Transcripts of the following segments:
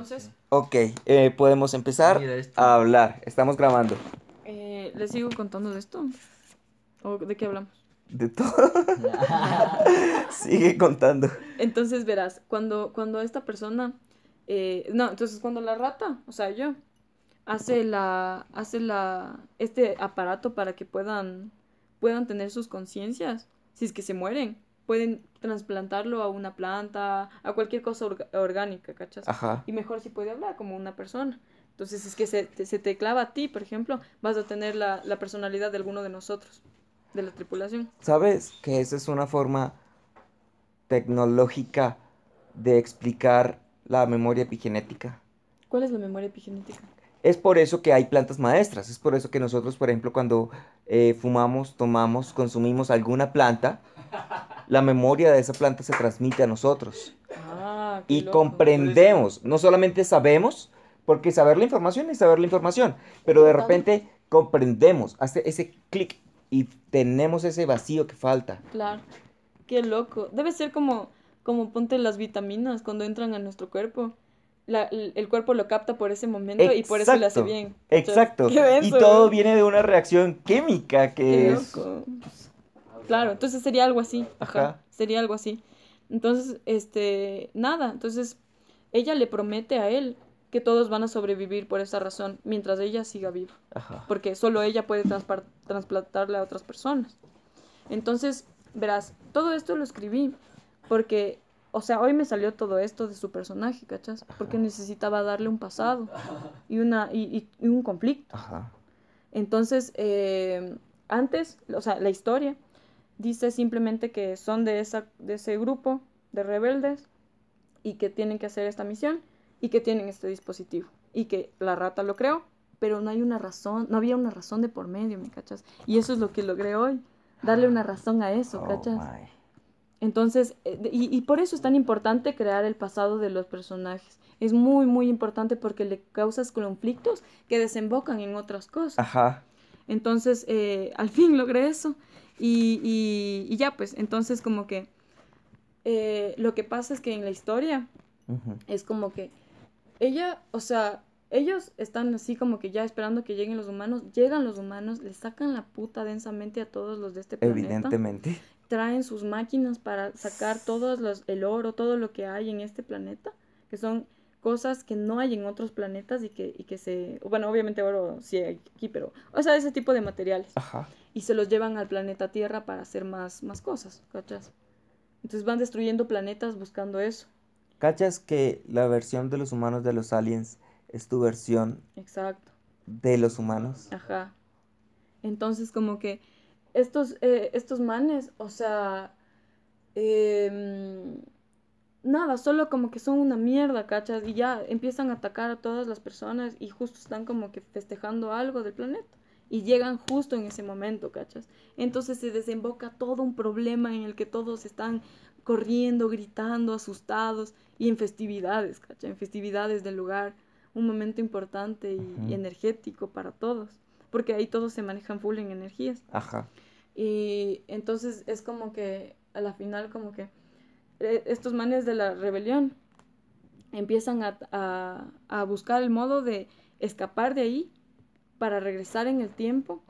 Entonces, Ok, eh, podemos empezar a hablar. Estamos grabando. eh, ¿les sigo contando de esto? ¿O de qué hablamos? De todo. Sigue contando. Entonces verás, cuando, cuando esta persona, eh, no, entonces cuando la rata, o sea, yo, hace la, hace la, este aparato para que puedan, puedan tener sus conciencias, si es que se mueren, pueden trasplantarlo a una planta, a cualquier cosa orgánica, ¿cachas? Ajá. Y mejor si puede hablar como una persona. Entonces, es que se te, se te clava a ti, por ejemplo, vas a tener la, la personalidad de alguno de nosotros, de la tripulación. ¿Sabes que esa es una forma tecnológica de explicar la memoria epigenética? ¿Cuál es la memoria epigenética? Es por eso que hay plantas maestras, es por eso que nosotros, por ejemplo, cuando eh, fumamos, tomamos, consumimos alguna planta, la memoria de esa planta se transmite a nosotros. Ah, y loco. comprendemos, no solamente sabemos, porque saber la información es saber la información, pero de repente comprendemos, hace ese clic y tenemos ese vacío que falta. Claro, qué loco. Debe ser como, como ponte las vitaminas cuando entran a nuestro cuerpo. La- el, cuerpo lo capta por ese momento y por eso le hace bien. Exacto. Y todo viene de una reacción química que es... Claro, entonces sería algo así. Ajá, Ajá. Sería algo así. Entonces, este, nada. Entonces, ella le promete a él que todos van a sobrevivir por esa razón, mientras ella siga viva. Ajá. porque solo ella puede trasplantarle a otras personas. Entonces, verás, todo esto lo escribí porque, o sea, hoy me salió todo esto de su personaje, ¿cachas? Porque necesitaba darle un pasado y, una, y, y- un conflicto. Ajá. Entonces, eh, antes, o sea, la historia dice simplemente que son de, esa, de ese grupo de rebeldes y que tienen que hacer esta misión y que tienen este dispositivo y que la rata lo creó, pero no hay una razón, no había una razón de por medio, ¿me cachas? Y eso es lo que logré hoy, darle una razón a eso, Oh, ¿cachas? my. Entonces, eh, y, y por eso es tan importante crear el pasado de los personajes. Es muy, muy importante porque le causas conflictos que desembocan en otras cosas. Ajá. Entonces, eh, al fin logré eso. Y, y- y ya, pues, entonces como que eh, lo que pasa es que en la historia es como que ella, o sea, ellos están así como que ya esperando que lleguen los humanos, llegan los humanos, le sacan la puta densamente a todos los de este planeta, Evidentemente. Traen sus máquinas para sacar todo los, el oro, todo lo que hay en este planeta, que son cosas que no hay en otros planetas y que, y que se, bueno, obviamente oro sí hay aquí, pero, o sea, ese tipo de materiales Ajá. y se los llevan al planeta Tierra para hacer más, más cosas, ¿cachas? Entonces van destruyendo planetas buscando eso. ¿Cachas que la versión de los humanos de los aliens es tu versión Exacto, de los humanos? ajá. Entonces como que estos, eh, estos manes, o sea, em, nada, solo como que son una mierda, ¿cachas? Y ya empiezan a atacar a todas las personas y justo están como que festejando algo del planeta. Y llegan justo en ese momento, ¿cachas? Entonces se desemboca todo un problema en el que todos están corriendo, gritando, asustados y en festividades, ¿cachai? En festividades del lugar, un momento importante y, energético para todos, porque ahí todos se manejan full en energías. Ajá. Y entonces es como que a la final como que eh, estos manes de la rebelión empiezan a, a- a buscar el modo de escapar de ahí para regresar en el tiempo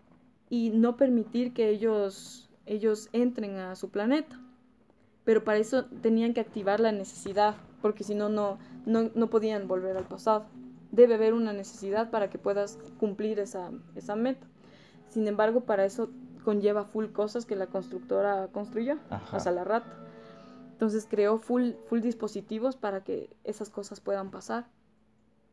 y no permitir que ellos, ellos entren a su planeta. Pero para eso tenían que activar la necesidad, porque si no, no, no, no podían volver al pasado. Debe haber una necesidad para que puedas cumplir esa, esa meta. Sin embargo, para eso conlleva full cosas que la constructora construyó, Ajá. o sea, la rata. Entonces creó full, full dispositivos para que esas cosas puedan pasar.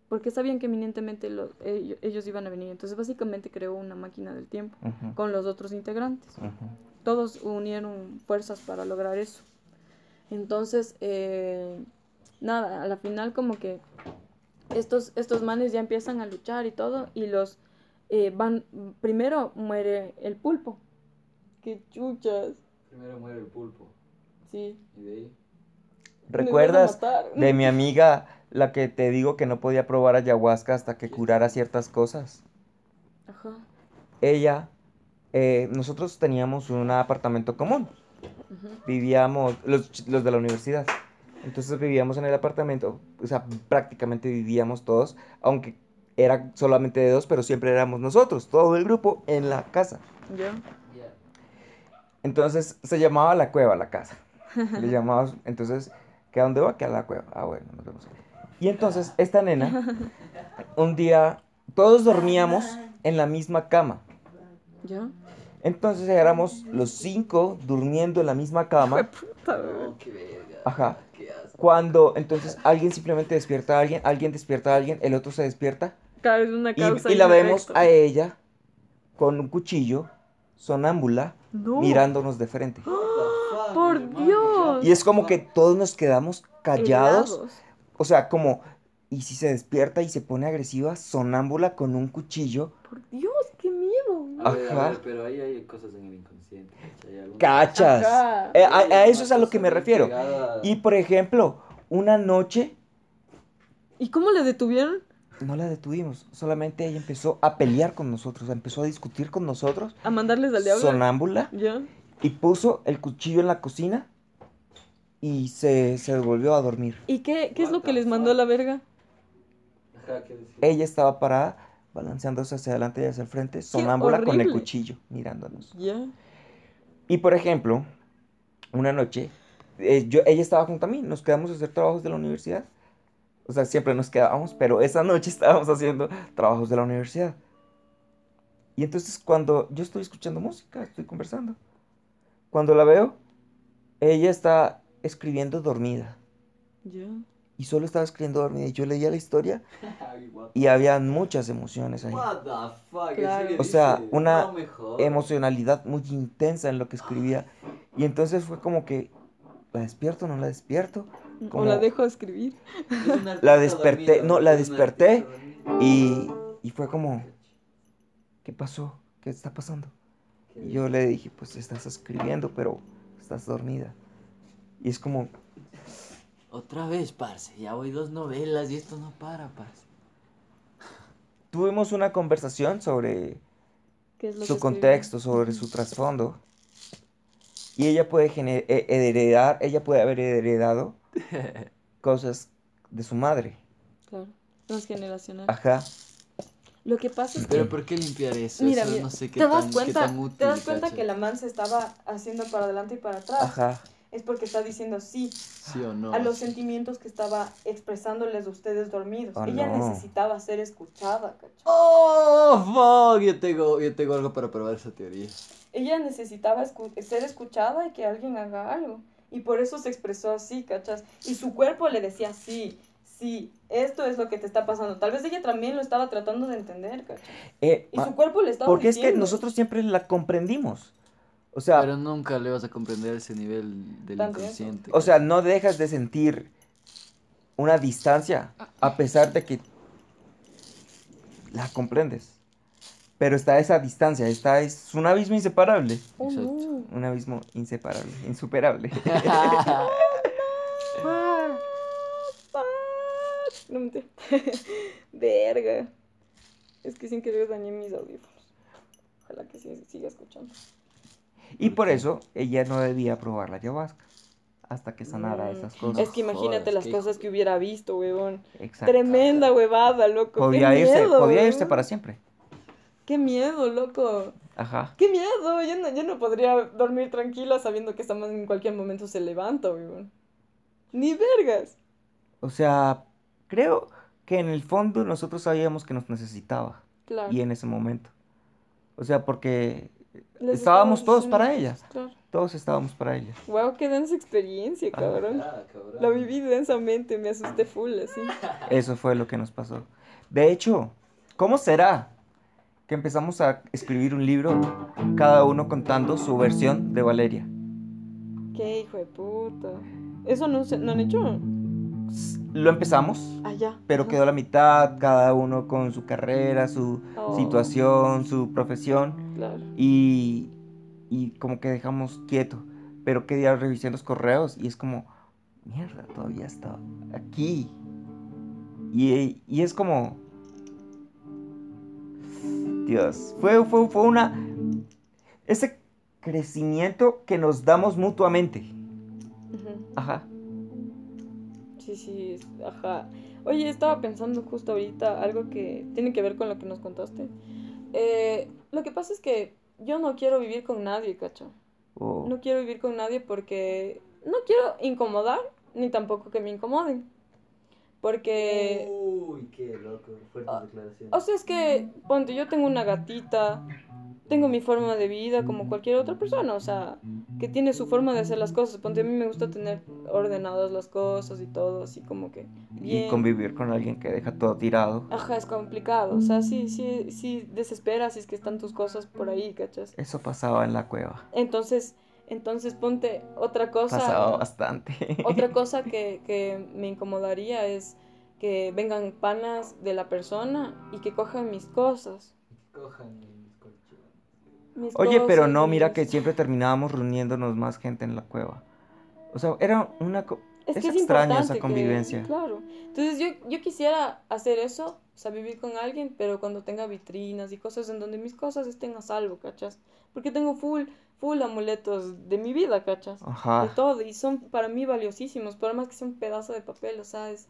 Porque sabían que eminentemente lo- ellos, ellos iban a venir. Entonces básicamente creó una máquina del tiempo Ujú. con los otros integrantes. Ujú. Todos unieron fuerzas para lograr eso. Entonces, eh, nada, a la final como que estos, estos manes ya empiezan a luchar y todo, y los eh, van, primero muere el pulpo. Qué chuchas, Primero muere el pulpo. sí. Y de ahí. ¿Recuerdas de mi amiga, la que te digo que no podía probar ayahuasca hasta que curara ciertas cosas? Ajá, Ella, eh, nosotros teníamos un apartamento común, vivíamos, los, los de la universidad. Entonces vivíamos en el apartamento, o sea, prácticamente vivíamos todos, aunque era solamente de dos, pero siempre éramos nosotros, todo el grupo en la casa. ¿Ya? Ya. Entonces se llamaba la cueva la casa. Le llamamos, entonces, ¿que a dónde va? Que a la cueva. Ah, bueno, nos vemos. Y entonces esta nena, un día, todos dormíamos en la misma cama. ¿Ya? Entonces éramos los cinco durmiendo en la misma cama. Qué verga. Ajá. Cuando entonces alguien simplemente despierta a alguien, alguien despierta a alguien, el otro se despierta Claro, es una y, causa. y la vemos a ella con un cuchillo, sonámbula, No. mirándonos de frente. Fuck, ¡Por? Dios! Y es como que todos nos quedamos callados. Helados. O sea, como, y si se despierta y se pone agresiva, sonámbula con un cuchillo. Por Dios, qué miedo. Ajá. ver, pero ahí hay cosas en el inconsciente. ¡Cachas! Ajá. Eh, a, a eso es a lo que me refiero. pegada. Y por ejemplo, una noche ¿Y cómo le detuvieron? no la detuvimos, solamente ella empezó a pelear con nosotros, empezó a discutir con nosotros, A mandarles al diablo. sonámbula, ¿Ya? y puso el cuchillo en la cocina y se, se volvió a dormir. ¿Y qué, qué es lo que les mandó a la verga? Ajá, ¿qué decir? Ella estaba parada, balanceándose hacia adelante y hacia el frente, sonámbula con el cuchillo, mirándonos. ¿Ya? Y por ejemplo, una noche, eh, yo, ella estaba junto a mí, nos quedamos a hacer trabajos de la universidad. O sea, siempre nos quedábamos, pero esa noche estábamos haciendo trabajos de la universidad. Y entonces cuando yo estoy escuchando música, estoy conversando. Cuando la veo, ella está escribiendo dormida. ¿Ya? Y solo estaba escribiendo dormida. Y yo leía la historia y había muchas emociones ahí. What the fuck, ¿en Claro. serio O sea, una emocionalidad muy intensa en lo que escribía. Y entonces fue como que, ¿la despierto o no la despierto? ¿O Como- la dejo escribir? La desperté- no, la desperté. Y, y fue como, ¿qué pasó? ¿Qué está pasando? Y yo le dije, pues estás escribiendo, pero estás dormida. Y es como, Otra vez, parce. Ya voy dos novelas y esto no para, parce. tuvimos una conversación sobre ¿Qué es lo que su contexto, sobre su trasfondo. Y ella puede gener- eh, heredar, ella puede haber heredado cosas de su madre. Claro, transgeneracional. Ajá. Lo que pasa es que... Pero ¿por qué limpiar eso? Mira, eso mira, no sé qué te das tan, qué cuenta, tan útil, te das cuenta que la man se estaba haciendo para adelante y para atrás. Ajá. Es porque está diciendo sí Sí o no. a los sentimientos que estaba expresándoles a ustedes dormidos. Oh, Ella no. necesitaba ser escuchada, ¿cachai? Oh, fuck. Yo tengo, yo tengo algo para probar esa teoría. Ella necesitaba escu- ser escuchada y que alguien haga algo. Y por eso se expresó así, ¿cachas? Y su cuerpo le decía, sí, sí, esto es lo que te está pasando. Tal vez ella también lo estaba tratando de entender. Eh, Y su cuerpo le estaba porque es que nosotros siempre la comprendimos. O sea, Pero nunca le vas a comprender ese nivel del inconsciente. O sea, no dejas de sentir una distancia a pesar de que la comprendes. Pero está esa distancia, está es un abismo inseparable. Oh, Exacto. Un abismo inseparable, insuperable. Ah. No me Verga. Es que sin querer dañé mis audífonos. Ojalá que sí, siga escuchando. Y por eso ella no debía probar la ayahuasca hasta que sanara Mm. esas cosas. Es que imagínate las cosas que hubiera visto, huevón. Exacto. Tremenda huevada, loco. Podía Qué irse, miedo, podía irse para siempre. Qué miedo, loco. Ajá. Qué miedo. Yo no, yo no podría dormir tranquila sabiendo que esta man en cualquier momento se levanta, huevón. Ni vergas. O sea, creo que en el fondo nosotros sabíamos que nos necesitaba. Claro. Y en ese momento. O sea, porque Les estábamos todos para ella. Claro. Todos estábamos para ella. Wow, qué densa experiencia, cabrón. Ah, cabrón. La viví densamente, me asusté full, así. Eso fue lo que nos pasó. De hecho, ¿cómo será que empezamos a escribir un libro, cada uno contando su versión de Valeria? Qué hijo de puta. ¿Eso no, se, no han hecho? Lo empezamos, Ah, pero Ajá. quedó la mitad, cada uno con su carrera, su Oh, situación, su profesión, Claro. y, y como que dejamos quieto. Pero qué día revisé los correos y es como, mierda, todavía está aquí. Y, y es como, Dios, fue, fue, fue una, ese crecimiento que nos damos mutuamente. Ajá. Sí, sí, ajá. Oye, estaba pensando justo ahorita algo que tiene que ver con lo que nos contaste. Eh, lo que pasa es que yo no quiero vivir con nadie, cacho. O- No quiero vivir con nadie porque no quiero incomodar ni tampoco que me incomoden. Porque, Uy, qué loco. Fuertes Ah, declaraciones. o sea, es que, ponte, yo tengo una gatita, tengo mi forma de vida como cualquier otra persona, o sea, que tiene su forma de hacer las cosas. Ponte, a mí me gusta tener ordenadas las cosas y todo, así como que y bien. convivir con alguien que deja todo tirado. Ajá, es complicado, o sea, sí, sí, sí desesperas si es que están tus cosas por ahí, ¿cachas? Eso pasaba en la cueva. Entonces, entonces ponte otra cosa. Pasaba bastante. Otra cosa que, que me incomodaría es que vengan panas de la persona y que cojan mis cosas. Cojan. Mis Oye, pero no, mira que siempre terminábamos reuniéndonos más gente en la cueva. O sea, era una... Es, es que es extraño esa importante que- convivencia. claro. Entonces yo, yo quisiera hacer eso, o sea, vivir con alguien, pero cuando tenga vitrinas y cosas en donde mis cosas estén a salvo, ¿cachas? Porque tengo full, full amuletos de mi vida, ¿cachas? de Ajá. todo y son para mí valiosísimos, por más que sea un pedazo de papel, o sea, es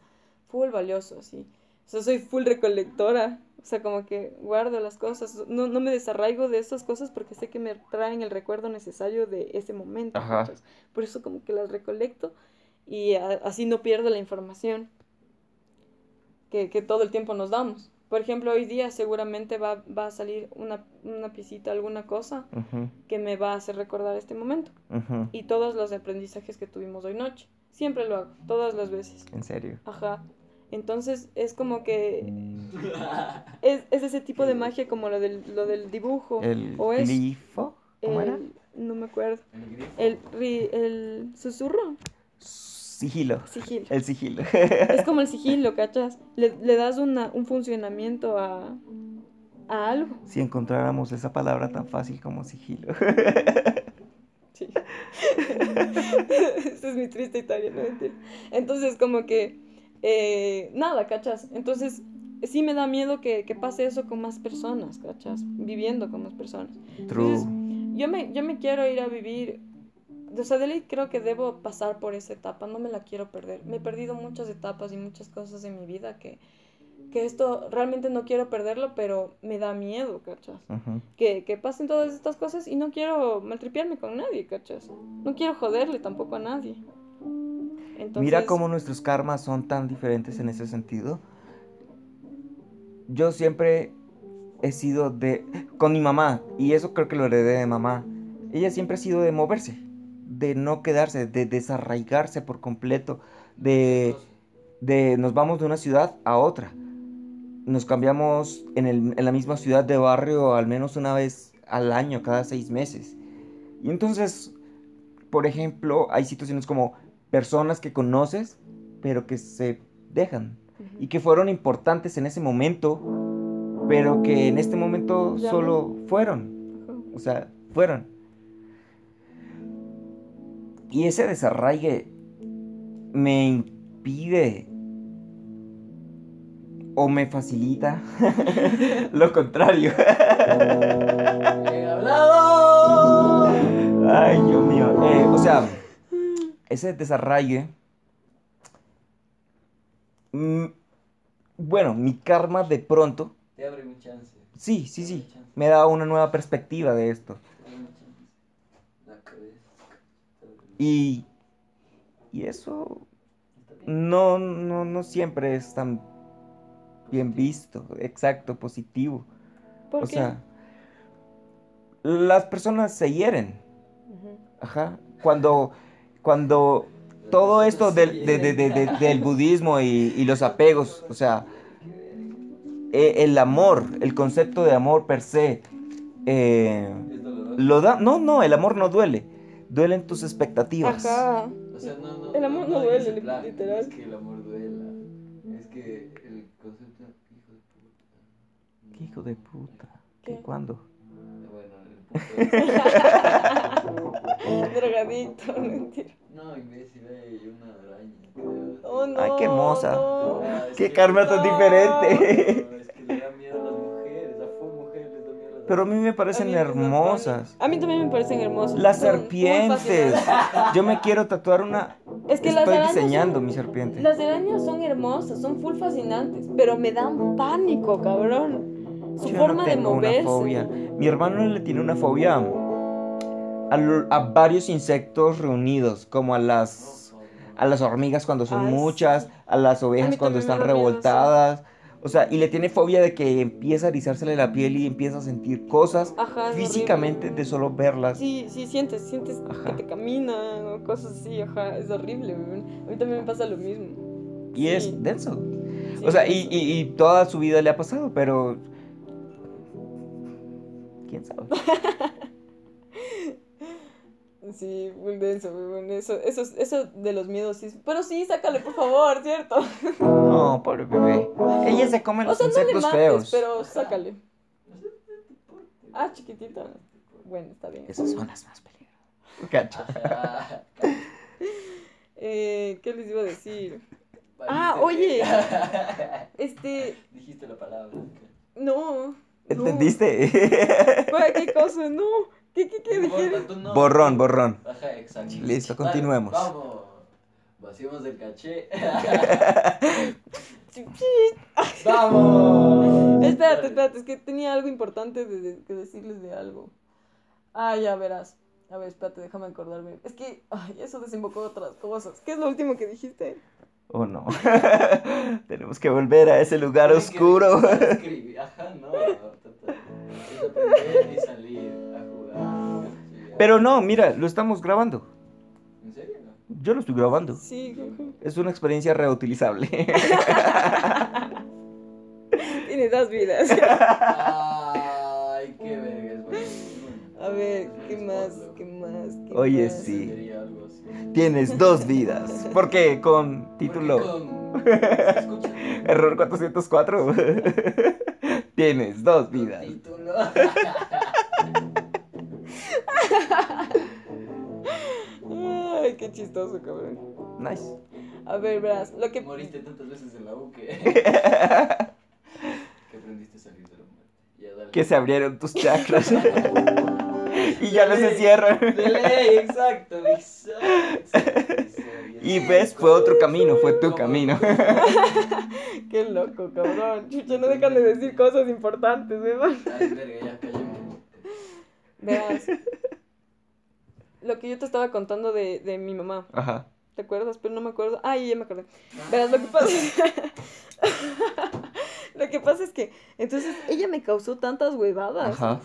full valioso, así. O sea, soy full recolectora, o sea, como que guardo las cosas, no, no me desarraigo de esas cosas porque sé que me traen el recuerdo necesario de ese momento, Ajá. Por eso como que las recolecto y a- así no pierdo la información que, que todo el tiempo nos damos. Por ejemplo, hoy día seguramente va, va a salir una, una piecita, alguna cosa que me va a hacer recordar este momento ujú. y todos los aprendizajes que tuvimos hoy noche. Siempre lo hago, todas las veces. En serio. Ajá. Entonces es como que es, es ese tipo de magia como lo del, lo del dibujo. El o es glifo. ¿Cómo era? el- no me acuerdo. El grifo. El, ri- el susurro, Sigilo. sigilo. El sigilo. Es como el sigilo, ¿cachas? Le, le das una, un funcionamiento a, a algo. si encontráramos esa palabra tan fácil como sigilo. Sí. Esa es mi triste historia, no. Entonces, como que, eh, nada, ¿cachas? Entonces, sí me da miedo que, que pase eso con más personas, ¿cachas? Viviendo con más personas. True. Entonces, yo me, yo me quiero ir a vivir, o sea, de ley creo que debo pasar por esa etapa, no me la quiero perder. Me he perdido muchas etapas y muchas cosas en mi vida que, que esto realmente no quiero perderlo, pero me da miedo, ¿cachas? Que, que pasen todas estas cosas y no quiero maltripearme con nadie, ¿cachas? No quiero joderle tampoco a nadie. Entonces, Mira cómo nuestros karmas son tan diferentes en ese sentido. Yo siempre he sido de... con mi mamá, y eso creo que lo heredé de mamá. Ella siempre ha sido de moverse, de no quedarse, de desarraigarse por completo, de, de nos vamos de una ciudad a otra. Nos cambiamos en, el- en la misma ciudad de barrio al menos una vez al año, cada seis meses. Y entonces, por ejemplo, hay situaciones como personas que conoces, pero que se dejan y que fueron importantes en ese momento, pero que en este momento Ya solo fueron, o sea, fueron. Y ese desarraigue me impide o me facilita lo contrario. ¡Bien hablado! Ay, Dios mío. Eh, o sea, ese desarraigue. mm, bueno, mi karma de pronto. Te abre un chance. Sí, sí, sí. Me da una nueva perspectiva de esto. Te abre un chance. La cabeza. Te abre un- Y. Y eso. No, no, no siempre es tan bien visto. Exacto, positivo. ¿Por o qué? sea. Las personas se hieren. Ajá. Cuando, cuando todo esto del, de- de- de- de- del budismo y, y los apegos, o sea, e- el amor, el concepto de amor per se, eh, lo da, no, no, el amor no duele, duelen tus expectativas. Ajá. O sea, no, no, El amor no duele, literal. Es que el amor duela. Es que el concepto, hijo de puta. ¿Qué hijo de puta? ¿Qué? ¿Qué? ¿Cuándo? Drogadito, mentira. No, imbécil, hay una araña. creo, Oh, no. Ay, qué hermosa. no. Ah, ¡Qué que- karma tan No. diferente! No, es que le da miedo a las mujeres, a full mujeres les da miedo a las Pero a mí me A parecen mí me gustan. hermosas. A mí también me parecen hermosas. Las Son serpientes. Yo me quiero tatuar una, Es que las Estoy arañas diseñando son- mi serpiente. Las arañas son hermosas, son full fascinantes, pero me dan pánico, cabrón. Su Yo no forma de una moverse. fobia. Mi hermano le tiene una fobia a, varios insectos reunidos, como a las, a las hormigas cuando son Ay, muchas, sí. a las ovejas cuando están revoltadas. O sea, y le tiene fobia de que empieza a erizársele la piel y empieza a sentir cosas Ajá, físicamente de solo verlas. Sí, sí, sientes, sientes Ajá. que te caminan o cosas así, ajá, es horrible. A mí también me pasa lo mismo. Y Sí, es denso. sí, O sea, y- y toda su vida le ha pasado, pero... ¿Quién sabe? Sí, muy denso, weón. Eso, eso, eso de los miedos, sí. Pero sí, sácale, por favor, ¿cierto? No, pobre bebé. Ella se come O los sea, no le insectos mates, feos. pero sácale. Ah, chiquitita. Bueno, está bien. Esas son las más peligrosas. Cacha. Eh, ¿Qué les iba a decir? Valiste. Ah, oye. Este, Dijiste la palabra. no. ¿Entendiste? Güey, ¿Qué cosa? No. ¿Qué, qué, qué No no. borrón, borrón. Ajá, exacto. Listo, continuemos. vamos. Vaciamos el caché. ¡Vamos! Espérate, espérate, es que tenía algo importante de, de- que decirles de algo. Ah, ya verás. A ver, espérate, déjame acordarme. Es que, ay, eso desembocó otras cosas. ¿Qué es lo último que dijiste? Oh no. Tenemos que volver a ese lugar que oscuro. escribir. Ajá, no. Tata. Es aprender y salir a jugar. Sí, Pero no, mira, lo estamos grabando. ¿En serio? Yo lo estoy grabando. Sí. Es una experiencia reutilizable. tiene dos vidas. Ay, qué verga. A ver, ¿qué más? ¿Qué más? ¿Qué Oye, más? sí. Tienes dos vidas. ¿Por qué? Con título. Porque con- ¿Se escucha? Error 404. Tienes dos vidas. Título. Ay, qué chistoso, cabrón. Nice. A ver, verás, lo que... Moriste tantas veces en la U que. que aprendiste a salir de la muerte. Que se abrieron tus chakras. y ya no se cierran. De ley, exacto, exacto. Y ves, fue otro camino, fue tu camino. Qué loco, cabrón. Chucha, no dejan de decir cosas importantes, ¿verdad? Verás. Lo que yo te estaba contando de, de mi mamá. Ajá. ¿Te acuerdas? Pero no me acuerdo. Ay, ya me acordé. Verás, lo que pasa Lo que pasa es que, entonces, ella me causó tantas huevadas Ajá.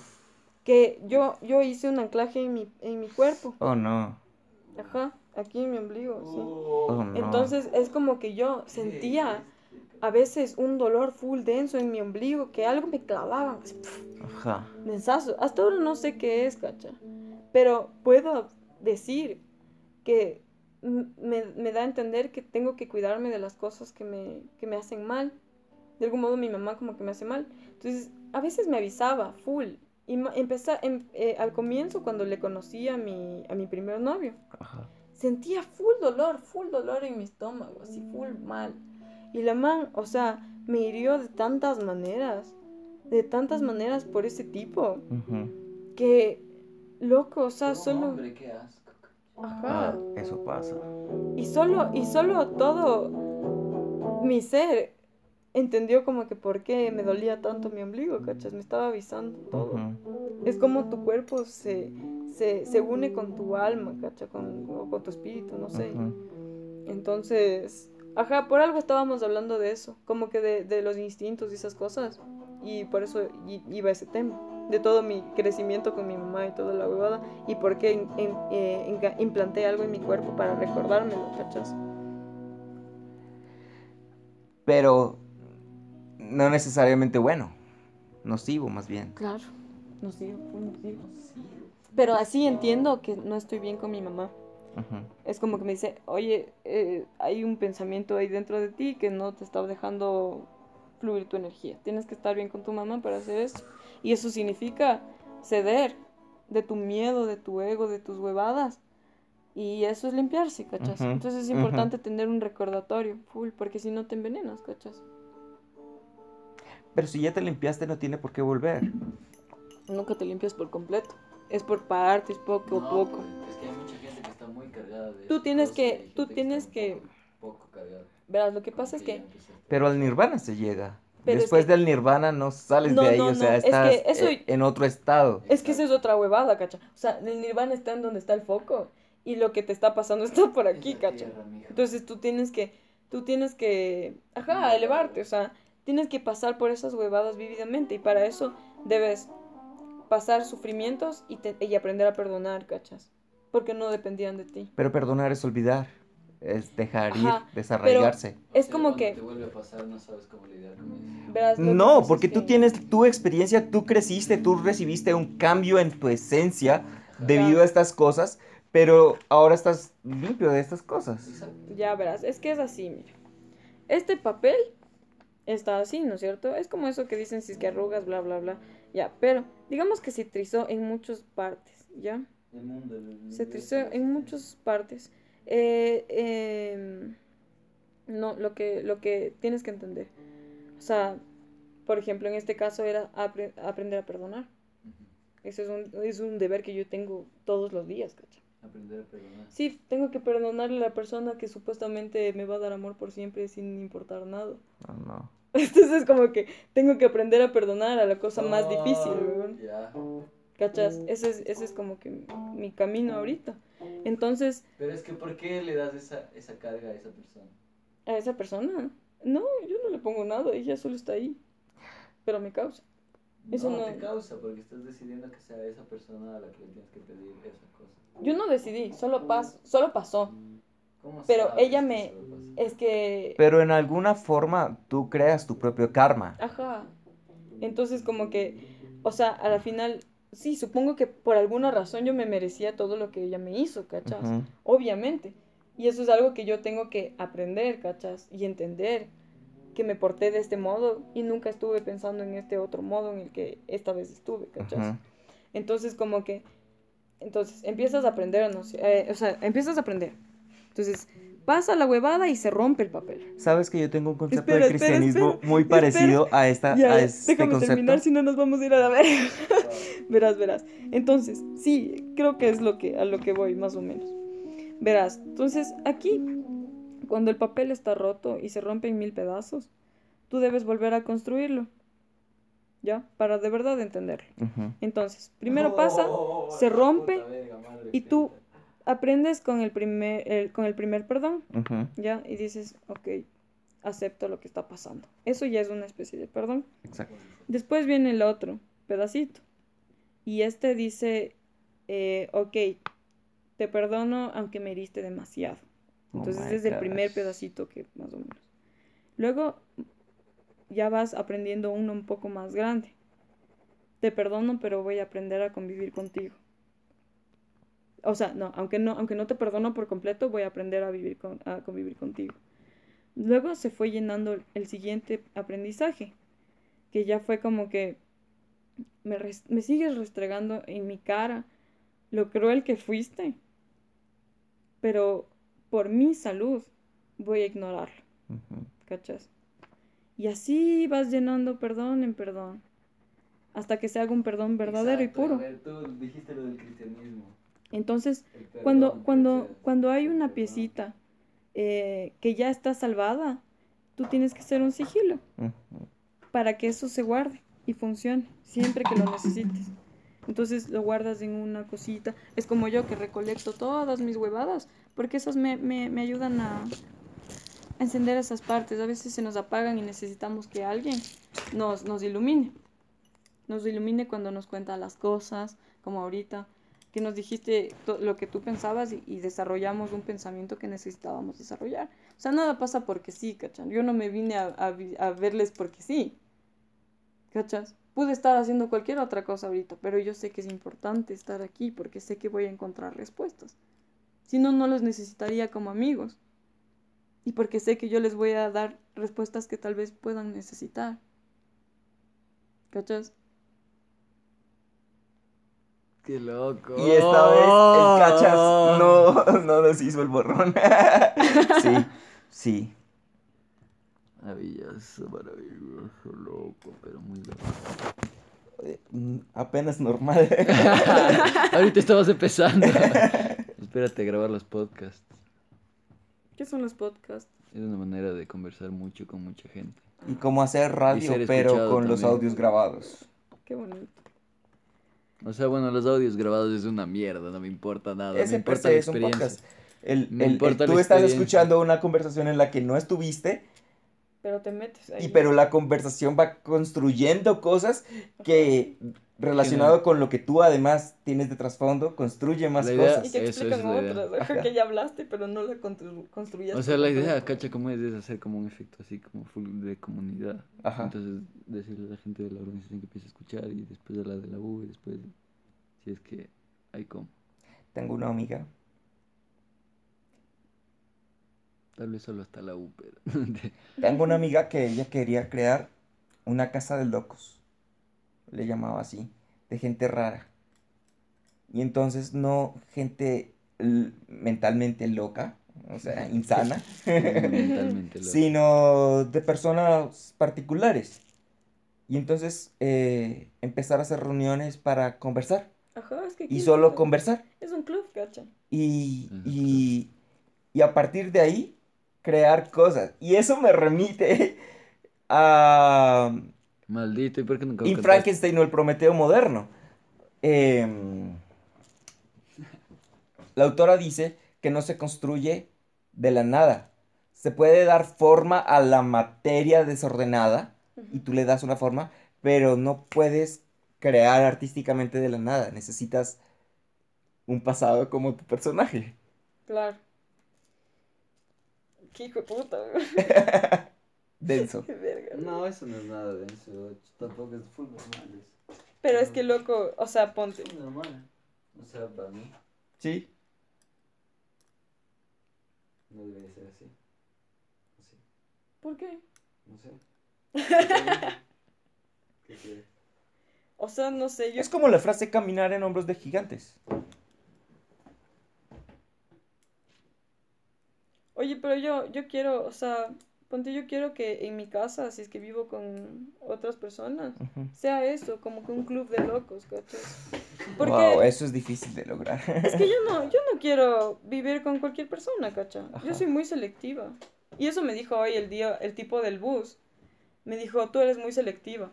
que yo, yo hice un anclaje en mi, en mi cuerpo. Oh no. Ajá, aquí en mi ombligo, sí. Oh no. Entonces, es como que yo sentía a veces un dolor full denso en mi ombligo, que algo me clavaba, así, Ajá. densazo. Hasta ahora no sé qué es, cacha. Pero puedo decir que m- me, me da a entender que tengo que cuidarme de las cosas que me, que me hacen mal. De algún modo mi mamá como que me hace mal. Entonces, a veces me avisaba, full. Y empeza- em- eh, al comienzo, cuando le conocí a mi, a mi primer novio, Ajá. Sentía full dolor, full dolor en mi estómago, así full mal. Y la man, o sea, me hirió de tantas maneras, de tantas maneras por ese tipo, que, loco, o sea, solo... Hombre, qué asco. Ajá. Ah, eso pasa. Y solo, y solo todo mi ser entendió como que por qué me dolía tanto mi ombligo, ¿cachas? Me estaba avisando todo. Es como tu cuerpo se, se, se une con tu alma, ¿cachas? Con, o con tu espíritu, no sé. Entonces, ajá, por algo estábamos hablando de eso, como que de, de los instintos y esas cosas. Y por eso iba ese tema, de todo mi crecimiento con mi mamá y toda la huevada, y por qué in- in- eh, implanté algo en mi cuerpo para recordármelo, ¿cachas? Pero no necesariamente bueno. Nocivo, más bien. Claro, nocivo, fue nocivo. Pero así entiendo que no estoy bien con mi mamá. Es como que me dice, oye, eh, hay un pensamiento ahí dentro de ti que no te está dejando fluir tu energía. Tienes que estar bien con tu mamá para hacer esto. Y eso significa ceder de tu miedo, de tu ego, de tus huevadas. Y eso es limpiarse, ¿cachas? Entonces es importante tener un recordatorio, full, porque si no te envenenas, ¿cachas? Pero si ya te limpiaste, no tiene por qué volver. Nunca te limpias por completo. Es por partes, poco a No, poco. pues, Es que hay mucha gente que está muy cargada de Tú tú tienes que, tú tienes que, Poco, poco cargado. verás, lo que pasa es que. Pero al nirvana se llega. Pero es Después que- del nirvana no sales No, de ahí, no, o sea, no, es estás que eso- eh, en otro estado. es que eso es otra huevada, cacha. O sea, el nirvana está en donde está el foco y lo que te está pasando está por aquí, cacha. Entonces tú tienes que, tú tienes que, ajá, elevarte, o sea, tienes que pasar por esas huevadas vividamente y para eso debes pasar sufrimientos y, te- y aprender a perdonar, cachas, porque no dependían de ti. Pero perdonar es olvidar, es dejar ir, Ajá, desarraigarse. Es como que, te vuelve a pasar, no sabes cómo lidiar con eso. verás, lo que No, pasa es porque tú tienes tu experiencia, tú creciste, tú recibiste un cambio en tu esencia debido a estas cosas, pero ahora estás limpio de estas cosas. Exacto. Ya verás, es que es así, mira. Este papel está así, ¿no es cierto? Es como eso que dicen si es que arrugas, bla, bla, bla. Ya, pero digamos que se trizó en muchas partes, ¿ya? El mundo, el- el Se trizó en muchas partes. Eh, em, no, lo que, lo que tienes que entender. O sea, por ejemplo, en este caso era apre- aprender a perdonar. Ujú. Eso es un, es un deber que yo tengo todos los días, ¿cacha? Aprender a perdonar. Sí, tengo que perdonarle a la persona que supuestamente me va a dar amor por siempre sin importar nada. No, no. Entonces como que tengo que aprender a perdonar a la cosa más difícil, Ah, weón. Ya. ¿Cachas? Ese es, ese es como que mi camino ahorita. Entonces, Pero es que, ¿por qué le das esa, esa carga a esa persona? a esa persona, no, yo no le pongo nada, ella solo está ahí. Pero me causa. Eso no, no- te causa, porque estás decidiendo que sea esa persona a la que le tienes que pedir esa cosa. Yo no decidí, solo, pas solo pasó. ¿Cómo Pero sabes ella me-? Es que... Pero en alguna forma tú creas tu propio karma. Ajá. Entonces como que, o sea, a la final, sí, supongo que por alguna razón yo me merecía todo lo que ella me hizo, ¿cachas? Obviamente. Y eso es algo que yo tengo que aprender, ¿cachas? Y entender que me porté de este modo y nunca estuve pensando en este otro modo en el que esta vez estuve, ¿cachas? Entonces como que, entonces empiezas a aprender, no sé, eh, o sea, empiezas a aprender. Entonces pasa la huevada y se rompe el papel. Sabes que yo tengo un concepto Espera, de cristianismo espera, muy espera. parecido a, esta, Ya, a ya, este déjame concepto. terminar, si no nos vamos a ir a la verga. verás, verás. Entonces, sí, creo que es lo que, a lo que voy, más o menos. Verás, entonces aquí, cuando el papel está roto y se rompe en mil pedazos, tú debes volver a construirlo. ¿Ya? Para de verdad entenderlo. Entonces, primero pasa, se rompe, Puta verga, madre y tú. Aprendes con el primer, el- con el primer perdón. ¿ya? Y dices, ok, acepto lo que está pasando. Eso ya es una especie de perdón. Exacto. Después viene el otro pedacito. Y este dice, eh, ok, te perdono aunque me heriste demasiado. Oh Entonces my es el primer pedacito que más o menos. Luego ya vas aprendiendo uno un poco más grande. Te perdono, pero voy a aprender a convivir contigo. O sea, no, aunque no, aunque no te perdono por completo, voy a aprender a vivir con, a convivir contigo. Luego se fue llenando el siguiente aprendizaje, que ya fue como que me, res- me sigues restregando en mi cara lo cruel que fuiste, pero por mi salud voy a ignorarlo, Ujú. ¿cachas? Y así vas llenando perdón en perdón, hasta que se haga un perdón verdadero Exacto, y puro. A ver, tú dijiste lo del cristianismo. Entonces, perdón, cuando, cuando, cuando hay una piecita eh, que ya está salvada, tú tienes que hacer un sigilo para que eso se guarde y funcione siempre que lo necesites. Entonces lo guardas en una cosita. Es como yo que recolecto todas mis huevadas, porque esas me, me, me ayudan a, a encender esas partes. A veces se nos apagan y necesitamos que alguien nos, nos ilumine. Nos ilumine cuando nos cuenta las cosas, como ahorita, que nos dijiste lo que tú pensabas y, desarrollamos un pensamiento que necesitábamos desarrollar. O sea, nada pasa porque sí, ¿cachan? Yo no me vine a, a verles porque sí. ¿Cachas? Pude estar haciendo cualquier otra cosa ahorita, pero yo sé que es importante estar aquí porque sé que voy a encontrar respuestas. Si no, no los necesitaría como amigos. Y porque sé que yo les voy a dar respuestas que tal vez puedan necesitar. ¿Cachas? Qué loco. Y esta vez el cachas no, no nos hizo el borrón. sí, sí. Maravilloso, maravilloso, loco, pero muy loco. Eh, mm, Apenas normal. Ahorita estamos empezando. Espérate a grabar los podcasts. ¿Qué son los podcasts? Es una manera de conversar mucho con mucha gente. Y cómo hacer radio, pero con los audios grabados. Qué bonito. O sea, bueno, los audios grabados es una mierda, no me importa nada. me Ese per importa la es un experiencia. podcast. El, Me el- el- importa la tú estás experiencia. escuchando una conversación en la que no estuviste, Pero te metes ahí. y pero la conversación va construyendo cosas que relacionado con lo que tú además tienes de trasfondo, construye más La idea- Y cosas. te Eso explican otras. ajá. Que ya hablaste, pero no la constru- construyaste. O sea, la idea, cacha, como es, es hacer como un efecto así, como full de comunidad. Ajá. Entonces, decirle a la gente de la organización que empiece a escuchar y después a la de la U y después, si es que hay como. Tengo una amiga Tal vez solo hasta la U, pero. Tengo una amiga que ella quería crear una casa de locos. Le llamaba así, de gente rara. Y entonces no gente mentalmente loca, o sea, insana, Mentalmente sino de personas particulares. Y entonces eh, empezar a hacer reuniones para conversar Ajá, es que. y solo es- conversar. Es un club, cacha. Y, y, y a partir de ahí crear cosas. Y eso me remite a Maldito, ¿y por qué nunca contaste? Frankenstein o el Prometeo moderno. Em, la autora dice que no se construye de la nada. Se puede dar forma a la materia desordenada y tú le das una forma, pero no puedes crear artísticamente de la nada. Necesitas un pasado como tu personaje. Claro. Qué hijo de puta. Denso. No, eso no es nada de eso. Tampoco es full normal. Es Pero es que loco, o sea, ponte. full normal. O sea, para mí Sí. no debería ser así. No sé. ¿Por qué? No sé. ¿Qué quieres? O sea, no sé, yo. Es como la frase caminar en hombros de gigantes. Oye, pero yo, yo quiero, o sea, ponte, yo quiero que en mi casa, si es que vivo con otras personas, sea eso, como que un club de locos, ¿cachas? Porque Wow, eso es difícil de lograr. es que yo no, yo no quiero vivir con cualquier persona, ¿cacha? Ajá. Yo soy muy selectiva. Y eso me dijo hoy el día, el tipo del bus. Me dijo, tú eres muy selectiva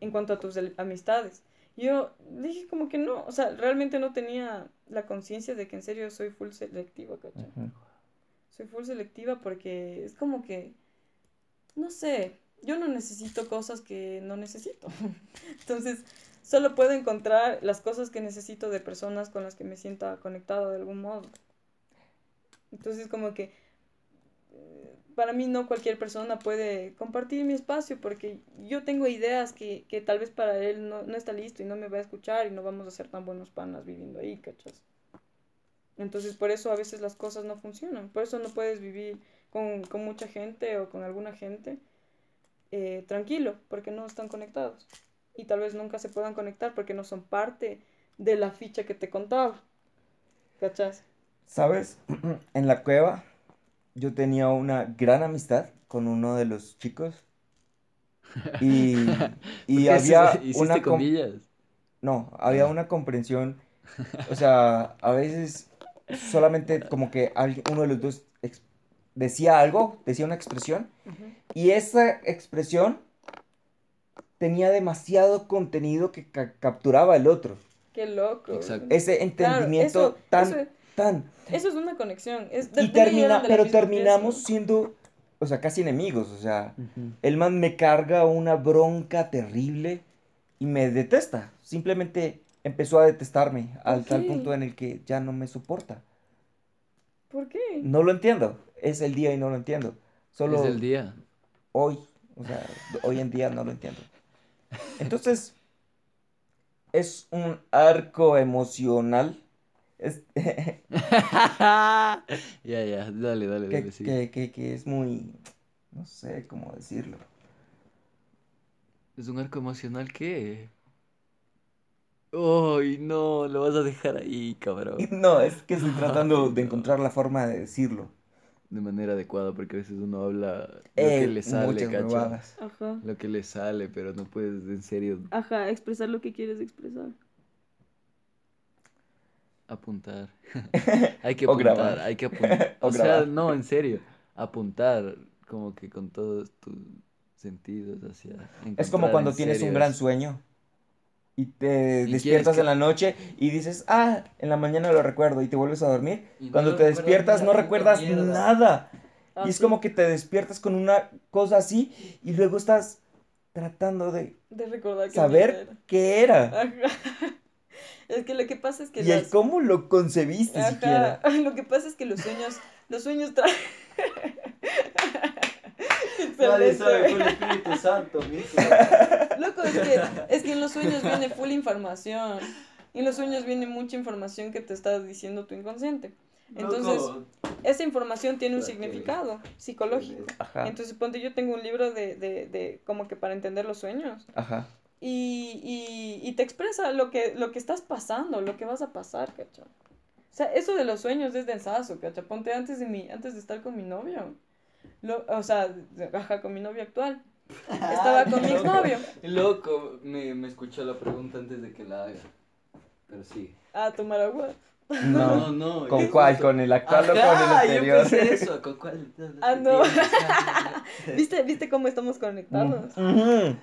en cuanto a tus amistades. Yo dije como que no, o sea, realmente no tenía la conciencia de que en serio soy full selectiva, ¿cacha? Ujú. Soy full selectiva porque es como que, no sé, yo no necesito cosas que no necesito. Entonces, solo puedo encontrar las cosas que necesito de personas con las que me sienta conectado de algún modo. Entonces, como que eh, para mí no cualquier persona puede compartir mi espacio porque yo tengo ideas que, que tal vez para él no, no está listo y no me va a escuchar y no vamos a ser tan buenos panas viviendo ahí, ¿cachas? Entonces por eso a veces las cosas no funcionan, por eso no puedes vivir con, con mucha gente o con alguna gente eh, tranquilo, porque no están conectados. Y tal vez nunca se puedan conectar porque no son parte de la ficha que te contaba. ¿Cachas? ¿Sabes? En la cueva yo tenía una gran amistad con uno de los chicos. Y, y ¿Por qué había una... com- comillas? No, había una comprensión. O sea, a veces solamente como que uno de los dos decía algo, decía una expresión. Y esa expresión tenía demasiado contenido que ca- capturaba el otro. Qué loco. Exacto. Ese Claro, entendimiento eso- tan, eso es- tan... Eso es una conexión. Es, Y termina, pero terminamos pieza. siendo, o sea, casi enemigos. O sea, el man me carga una bronca terrible y me detesta. Simplemente empezó a detestarme al tal punto en el que ya no me soporta. ¿Por qué? No lo entiendo. Es el día y no lo entiendo. Solo Es el día. hoy, o sea, hoy en día no lo entiendo. Entonces, es un arco emocional. Es- ya, ya, dale, dale, que, dale, sí. que- que- que es muy, no sé cómo decirlo. ¿Es un arco emocional qué? Uy, no, lo vas a dejar ahí, cabrón. No, es que estoy tratando de encontrar la forma de decirlo. De manera adecuada, porque a veces uno habla lo Eh, que le sale, huevadas. Ajá. Lo que le sale, pero no puedes en serio. Ajá, expresar lo que quieres expresar. apuntar. hay que O apuntar, grabar. hay que apuntar. O O, sea, no, en serio, apuntar como que con todos tus sentidos hacia... Es como cuando en tienes un gran sueño y te Y despiertas que- en la noche y dices, ah, en la mañana lo recuerdo y te vuelves a dormir. Y Cuando te despiertas no recuerdas mierda. nada. Ah, y es sí, como que te despiertas con una cosa así y luego estás tratando de De recordar que saber qué era. Es que lo que pasa es que Y el cómo lo concebiste Ajá, siquiera. Lo que pasa es que los sueños, los sueños traen. Nadie Excelente. sabe fue el Espíritu Santo, mijo. Loco, es que, es que en los sueños viene full información. Y en los sueños viene mucha información que te está diciendo tu inconsciente. Entonces, Loco. esa información tiene un significado psicológico. Ajá, Entonces, ponte, yo tengo un libro de, de, de como que para entender los sueños. ajá. Y, y, y te expresa lo que, lo que estás pasando, lo que vas a pasar, ¿cacho? O sea, eso de los sueños es densazo, ¿cacho? Ponte antes de, mi, antes de estar con mi novio. Lo, o sea, ajá, con mi novio actual. Estaba con mi exnovio. Loco, me, me escuchó la pregunta antes de que la haga. Pero sí. A tomar agua. No. no. ¿Con yo- cuál? ¿Con el actual o con el Ajá, anterior? Yo pensé eso, ¿con cuál? Ah, no. ¿Viste, ¿Viste cómo estamos conectados? Ujú.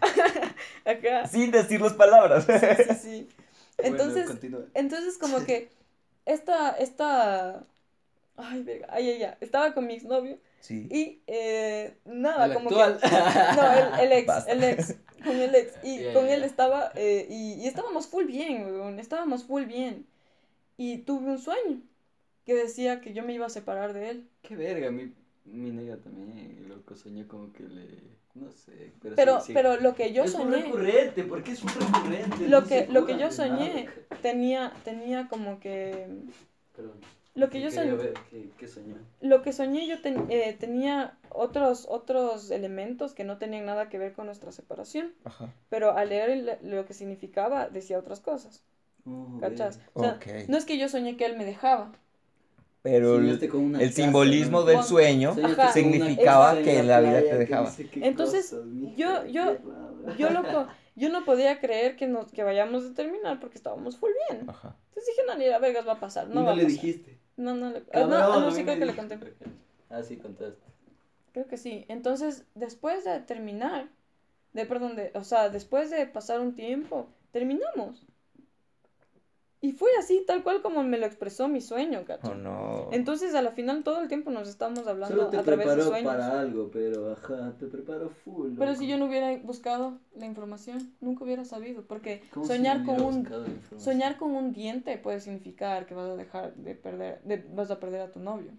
Acá. Sin decir las palabras. Sí, sí. Bueno, Entonces, entonces como que esta, esta... Ay, verga, ay, ay, ya. Estaba con mi exnovio Sí. y eh, nada, El como actual. que... No, el, el ex, Basta. el ex, con el ex. Y Ya, con ya, él estaba, eh, y, y estábamos full bien, weón, estábamos full bien. Y tuve un sueño que decía que yo me iba a separar de él. Qué verga, mi, mi negra también, loco, soñó como que le... No sé, pero Pero, sí, sí. pero lo que yo es un soñé, recurrente, ¿por qué es un recurrente? lo No que, lo que yo soñé nada. tenía, tenía como que... Perdón. Lo que yo soñé, ver qué, qué soñó. lo que soñé yo ten- eh, tenía otros, otros elementos que no tenían nada que ver con nuestra separación. Pero al leer el- lo que significaba, decía otras cosas. Oh, ¿Cachas? O sea, no es que yo soñé que él me dejaba. Pero el, simbolismo del Con- sueño Ajá. Ajá. significaba Exacto. que En la vida te dejaba. Entonces, yo- yo-. Yo, loco, yo no podía creer que, nos, que vayamos a terminar porque estábamos full bien. Ajá. Entonces dije, no, ni la vergas va a pasar. Y No, va no a le pasar. dijiste. No, no, ah, Cabrón, no, no, sí creo que dijiste. conté. Ah, sí, contaste. Creo que sí. Entonces, después de terminar, de, perdón, de, o sea, después de pasar un tiempo, terminamos. Y fue así, tal cual como me lo expresó mi sueño, ¿cacho? Oh no. Entonces, a la final, todo el tiempo nos estamos hablando Solo te a través de sueños. para algo, pero ajá, te preparó full. Pero si yo no hubiera buscado la información, nunca hubiera sabido, porque ¿Cómo si soñar con un soñar con un diente puede significar que vas a dejar de perder, de- vas a perder a tu novio.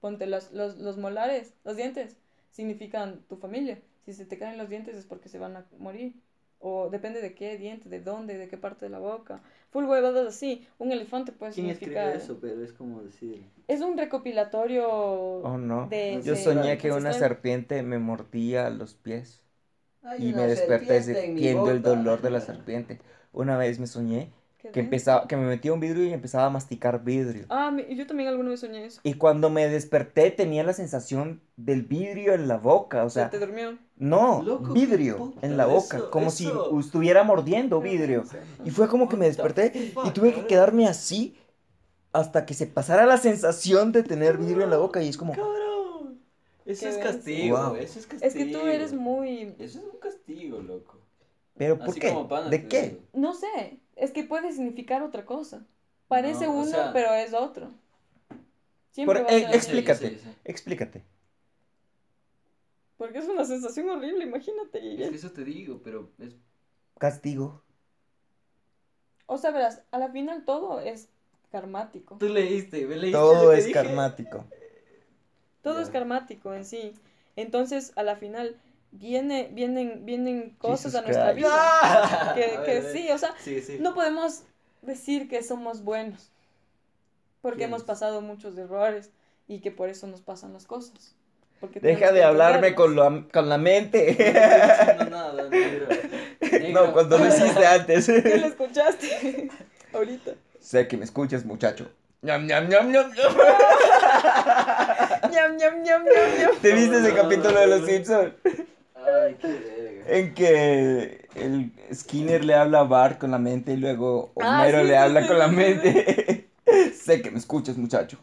Ponte los, los, los molares, los dientes, significan tu familia. Si se te caen los dientes es porque se van a morir. O depende de qué diente, de dónde, de qué parte de la boca. Full huevadas así. Un elefante puede ¿Quién escribió significar. eso? Pero es como decir. Es un recopilatorio Oh no. de. Yo de- soñé que una serpiente me mordía los pies "Hay y me desperté sintiendo el bota". dolor de la serpiente. Una vez me soñé ¿Qué que empezaba, que me metía un vidrio y empezaba a masticar vidrio. Ah, yo también alguna vez soñé eso. Y cuando me desperté tenía la sensación del vidrio en la boca, o sea, te durmió. No, Loco, vidrio en la boca, eso- como eso. si estuviera mordiendo vidrio. Y fue como que me desperté y tuve que quedarme así hasta que se pasara la sensación de tener vidrio en la boca y es como, Cabrón. Eso es castigo. Wow. Eso es castigo. Es que tú eres muy. Eso es un castigo, loco. pero ¿por Así qué? pana, ¿De qué? digo. No sé, es que puede significar otra cosa. Parece No, o uno, sea- pero es otro. Siempre Por- va a eh, ser así. explícate, Sí, sí, sí. explícate. Porque es una sensación horrible, imagínate. y Es ya. que eso te digo, pero es... Castigo. O sea, verás, a la final todo es karmático. Tú leíste, me leíste. Todo lo que es dije? karmático. Todo es karmático en sí. Entonces, a la final, viene, vienen, vienen cosas Jesus a nuestra Christ. vida. ¡Ah! Que, A que ver, a ver. sí, o sea, Sí, sí. no podemos decir que somos buenos. Porque hemos pasado muchos errores y que por eso nos pasan las cosas. Deja de hablarme con, lo, con la No mente. estoy diciendo nada, negro. Negro. No, cuando lo hiciste antes. ¿Qué le escuchaste? Ahorita. sé que me escuchas, muchacho. Ñam, ñam, ñam, ñam, ñam. ñam, ñam, ñam. ¿Te viste ese capítulo de Los Simpsons? Ay, qué verga. en que el Skinner le habla a Bart con la mente y luego Ah, Homero sí, le sí, habla sí, con la mente. sé que me escuchas, muchacho.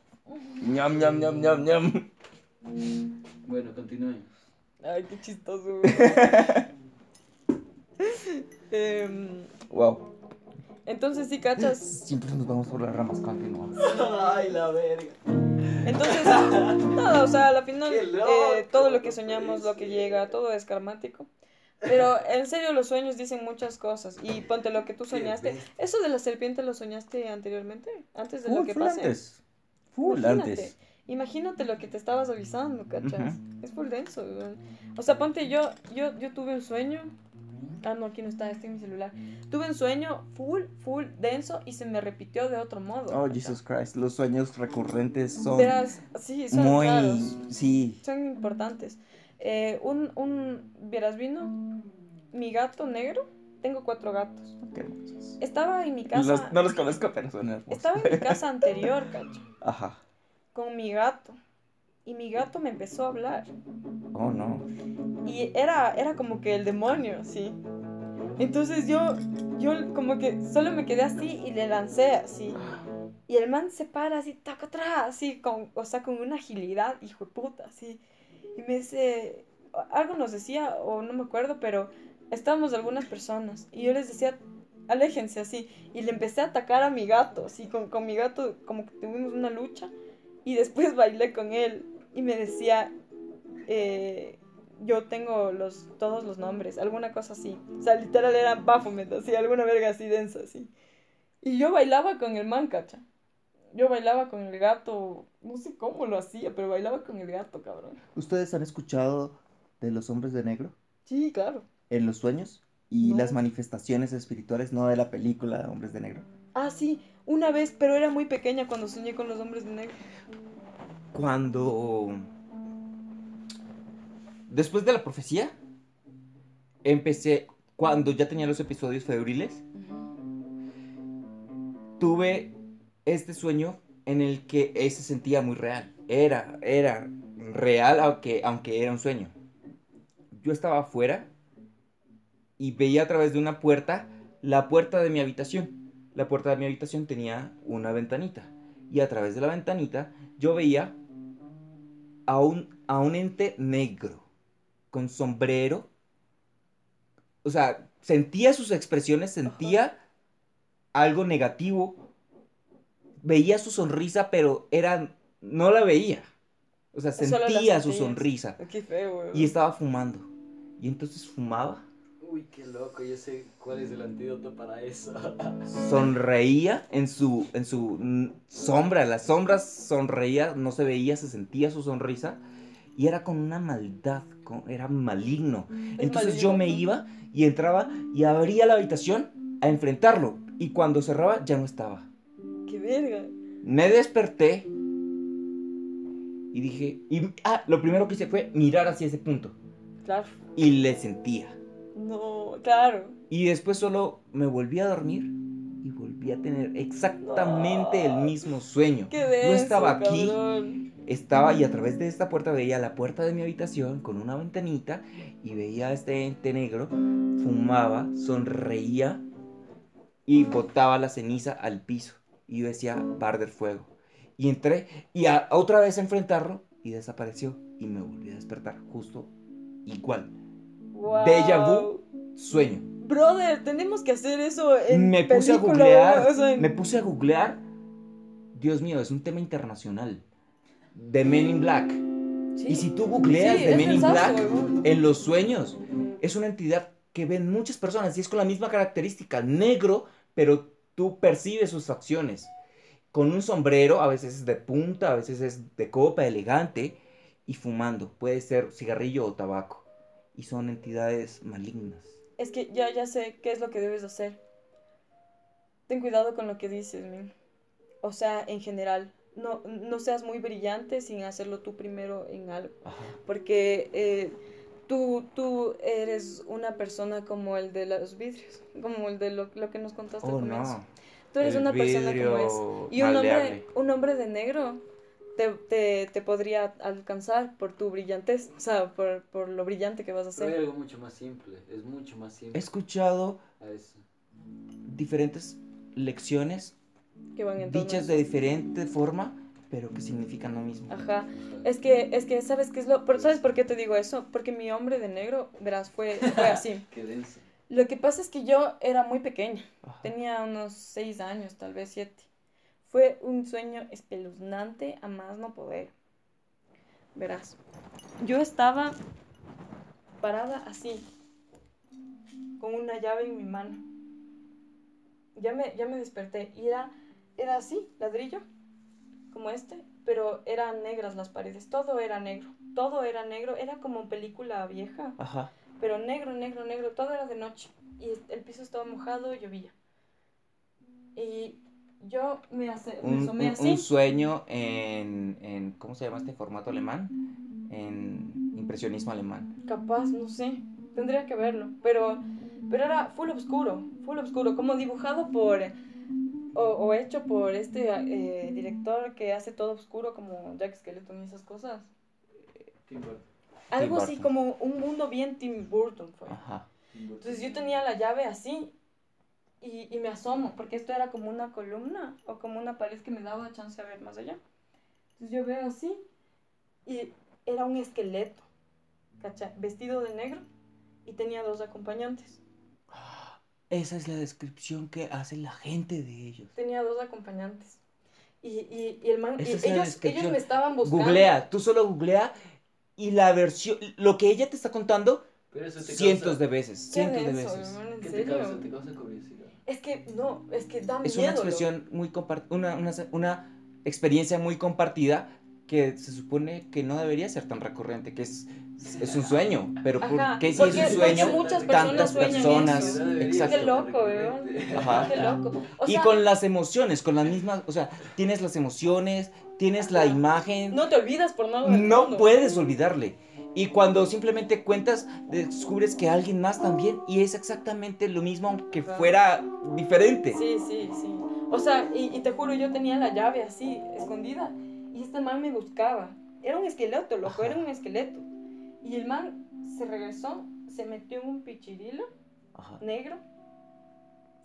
Ñam, ñam, ñam, ñam, ñam. Bueno, continuemos. Ay, qué chistoso. güey. Em, Wow. entonces sí, cachas. Siempre nos vamos por las ramas, continuamos. Ay, la verga. Entonces, no, o sea, a la final, eh, todo lo que loco soñamos, lo que llega, todo es karmático. Pero en serio, los sueños dicen muchas cosas. Y ponte lo que tú soñaste. ¿Eso de la serpiente lo soñaste anteriormente? Antes de lo que pase. antes. Full Imagínate, antes. Imagínate lo que te estabas avisando, ¿cachas? Ujú. Es full denso. O sea, ponte yo, yo, yo tuve un sueño. Ah, no, aquí no está, está en mi celular. Tuve un sueño full, full denso y se me repitió de otro modo. Oh, ¿cachas? Jesus Christ. Los sueños recurrentes son Verás, sí, son muy. raros, Sí. son importantes. Eh, un, un, verás, vino mi gato negro. Tengo cuatro gatos. Hermosos. Estaba en mi casa. Los- no los conozco, pero son hermosos. Estaba en mi casa anterior, cacho, Ajá. Con mi gato. Y mi gato me empezó a hablar. Oh, no. Y era, era como que el demonio, sí. Entonces yo, yo como que solo me quedé así y le lancé así. Y el man se para así, taca atrás, así, con, o sea, con una agilidad, hijo de puta, así. Y me dice, algo nos decía, o no me acuerdo, pero estábamos algunas personas. Y yo les decía, aléjense así. Y le empecé a atacar a mi gato, así, con, con mi gato, como que tuvimos una lucha. Y después bailé con él. Y me decía, eh, yo tengo los, todos los nombres, alguna cosa así. O sea, literal era Baphomet, así, alguna verga así densa, así. Y yo bailaba con el man, cacha. Yo bailaba con el gato, no sé cómo lo hacía, pero bailaba con el gato, cabrón. ¿Ustedes han escuchado de los hombres de negro Sí, claro. en los sueños? Y No. las manifestaciones espirituales, no de la película de Hombres de Negro. Ah, sí, una vez, pero era muy pequeña cuando soñé con los hombres de negro. Cuando. Después de la profecía, empecé. Cuando ya tenía los episodios febriles, tuve este sueño en el que se sentía muy real. Era, era real, aunque, aunque era un sueño. Yo estaba afuera y veía a través de una puerta la puerta de mi habitación. La puerta de mi habitación tenía una ventanita. Y a través de la ventanita yo veía a un, a un ente negro, con sombrero. O sea, sentía sus expresiones, sentía algo negativo. Veía su sonrisa, pero era. No la veía. O sea, sentía su sonrisa. Qué feo. Y estaba fumando. Y entonces fumaba, Uy, qué loco, yo sé cuál es el antídoto para eso. sonreía en su, en su sombra. Las sombras sonreía, no se veía, se sentía su sonrisa. Y era con una maldad, con- era maligno. Entonces yo me iba y entraba y abría la habitación a enfrentarlo. Y cuando cerraba ya no estaba. Qué verga. Me desperté y dije, y, ah, lo primero que hice fue mirar hacia ese punto. Claro. Y le sentía. No, claro. Y después solo me volví a dormir y volví a tener exactamente el mismo sueño. Qué denso, estaba aquí. cabrón. Estaba y a través de esta puerta veía la puerta de mi habitación con una ventanita y veía a este ente negro, fumaba, sonreía y botaba la ceniza al piso. Y yo decía, bar del fuego. Y entré y a, otra vez a enfrentarlo y desapareció y me volví a despertar justo igual. Wow. Déjà vu, sueño. Brother, tenemos que hacer eso en me puse a googlear, o sea, en- me puse a googlear. Dios mío, es un tema internacional. The Men in Black. Sí. Y si tú googleas Sí, The Men in Black en los sueños, es una entidad que ven muchas personas y es con la misma característica, negro, pero tú percibes sus facciones. Con un sombrero, a veces es de punta, a veces es de copa, elegante, y fumando. Puede ser cigarrillo o tabaco. Y son entidades malignas. Es que ya, ya sé qué es lo que debes hacer. Ten cuidado con lo que dices, men. O sea, en general, no, no seas muy brillante sin hacerlo tú primero en algo. Ajá. Porque eh, tú, tú eres una persona como el de los vidrios, como el de lo, lo que nos contaste Oh, al comienzo. no. Tú eres El una persona como es. Y un hombre, un hombre de negro te, te, te podría alcanzar por tu brillantez, o sea, por, por lo brillante que vas a Pero hay hacer. algo mucho más simple, es mucho más He simple escuchado a eso. diferentes lecciones Que van dichas eso. de diferente forma, pero que significan lo mismo. Ajá. Es que, es que, ¿sabes qué es lo...? por- ¿Sabes por qué te digo eso? Porque mi hombre de negro, verás, fue, fue así. Qué denso. Lo que pasa es que yo era muy pequeña. Ajá. Tenía unos seis años, tal vez siete. Fue un sueño espeluznante a más no poder. Verás, yo estaba parada así, con una llave en mi mano. Ya me, ya me desperté y era, era así, ladrillo, como este, pero eran negras las paredes, todo era negro, todo era negro, era como película vieja Ajá. pero negro, negro, negro, todo era de noche. Y el piso estaba mojado, llovía. Y yo me, hace, me Un, asomé un- así. un sueño en, en, ¿cómo se llama este formato alemán? En impresionismo alemán. Capaz, no sé. Tendría que verlo. Pero, pero era full oscuro, full oscuro. Como dibujado por. O, o hecho por este eh, director que hace todo oscuro, como Jack Skeleton y esas cosas. Tim Burton. Algo así Burton. como un mundo bien Tim Burton fue. Ajá. Entonces yo tenía la llave así y, y me asomo, porque esto era como una columna o como una pared que me daba chance de ver más allá. Entonces yo veo así y era un esqueleto, ¿cacha? Vestido de negro y tenía dos acompañantes. Esa es la descripción que hace la gente de ellos. Tenía dos acompañantes. Y, y, y el man, y ellos, ellos me estaban buscando. Googlea, tú solo googlea y la versión, lo que ella te está contando Pero eso te cientos causa, de veces, Qué cientos de veces. hermano, en ¿Qué te causa? Te causa curiosidad. Es que no, es que da Es miedo. una expresión muy compartida, una, una, una experiencia muy compartida que se supone que no debería ser tan recurrente, que es, es un sueño, pero ¿por qué si es un sueño? muchas personas tantas personas, exacto. Qué loco. Ajá. Qué loco. O y sea, con las emociones, con las mismas, o sea, tienes las emociones, tienes la Ajá. imagen, no te olvidas por nada. no mundo. puedes olvidarle. Y cuando simplemente cuentas, descubres que alguien más también, y es exactamente lo mismo, aunque fuera diferente. Sí, sí, sí. O sea, y, y te juro, yo tenía la llave así, escondida, y este man me buscaba. Era un esqueleto, loco, Ajá. era un esqueleto. Y el man se regresó, se metió en un pichirilo Ajá. negro,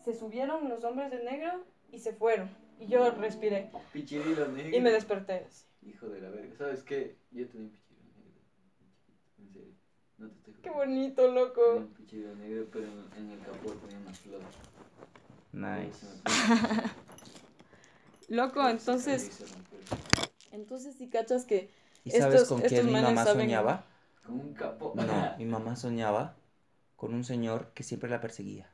se subieron los hombres de negro y se fueron. Y yo respiré Pichirilo negro. y me desperté. así. Hijo de la verga. ¿Sabes qué? Yo tenía un pichirilo. No te estoy Qué bonito, Tenía loco. negro, pero en, en el capó tenía una flor. Nice. Loco, entonces, entonces si cachas que ¿Y sabes con quién mi mamá saben- soñaba? Con un capó. No, mi mamá soñaba con un señor que siempre la perseguía.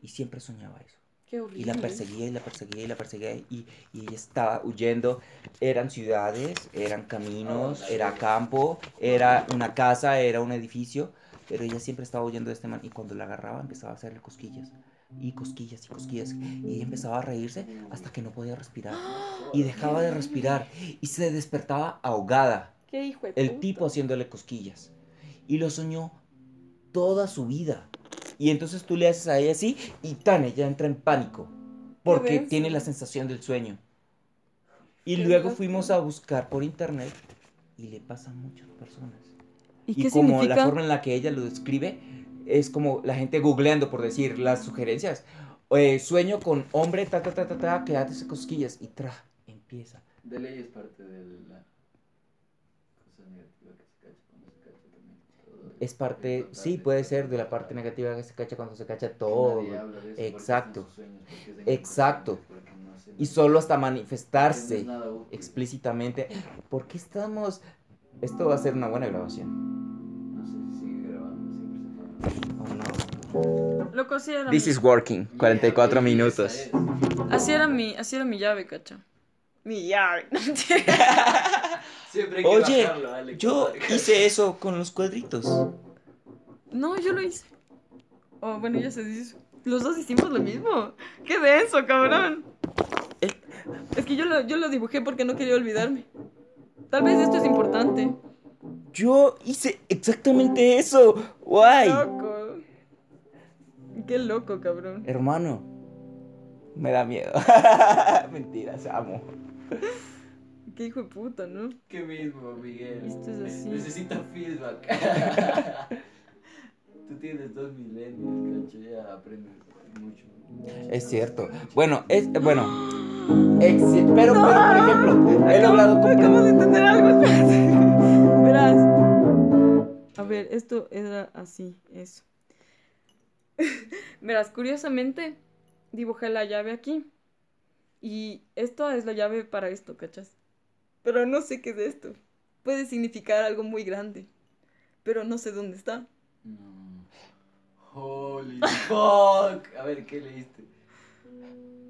Y siempre soñaba eso. Qué horrible. Y la perseguía y la perseguía y la perseguía y, y ella estaba huyendo. Eran ciudades, eran caminos, era campo, era una casa, era un edificio. Pero ella siempre estaba huyendo de este man. Y cuando la agarraba empezaba a hacerle cosquillas. Y cosquillas y cosquillas. Y ella empezaba a reírse hasta que no podía respirar. Y dejaba de respirar. Y se despertaba ahogada. Qué hijo de El tipo haciéndole cosquillas. Y lo soñó toda su vida. Y entonces tú le haces a ella así y tan, ella entra en pánico. Porque tiene la sensación del sueño. Y luego fuimos a buscar por internet y le pasa a muchas personas. ¿Y, Y, qué como significa? la forma en la que ella lo describe es como la gente googleando por decir las sugerencias. Eh, sueño con hombre, ta, ta, ta, ta, ta, que hace cosquillas y tra, empieza. De ley es parte de la cosa negativa que se cacha cuando se cacha también. Todo Es parte, sí, puede de- ser de la parte negativa que se cacha cuando se cacha todo. nadie habla de eso porque Exacto. Exacto. Y solo hasta manifestarse explícitamente. ¿Por qué estamos...? Esto va a ser una buena grabación. No sé si sigue grabando, siempre se. Oh, no. Loco, así era. This mi- is working. 44 Yeah, minutos. Así era mi, así era mi llave, cacha. Mi llave. Siempre hay que Oye, bajarlo, Alex. yo hice eso con los cuadritos. No, yo lo hice. Oh, bueno, ya se dice. Los dos hicimos lo mismo. ¡Qué denso, cabrón! El- Es que yo lo, yo lo dibujé porque no quería olvidarme. Tal vez esto es importante. Yo hice exactamente eso. Guay. Loco. Qué loco, cabrón. Hermano, me da miedo. Mentiras, amo. Qué hijo de puta, ¿no? ¿Qué mismo, Miguel? Esto es así. Necesita feedback. Tú tienes dos milenios, cacho, ya aprendes mucho. Es cierto. Bueno, es bueno. exi- pero, pero, por ejemplo, he logrado Acabo de entender algo. Verás. A ver, esto era así, eso. Verás, curiosamente, dibujé la llave aquí. Y esto es la llave para esto, ¿cachas? Pero no sé qué es esto. Puede significar algo muy grande. Pero no sé dónde está. No. Holy fuck. A ver, ¿qué leíste?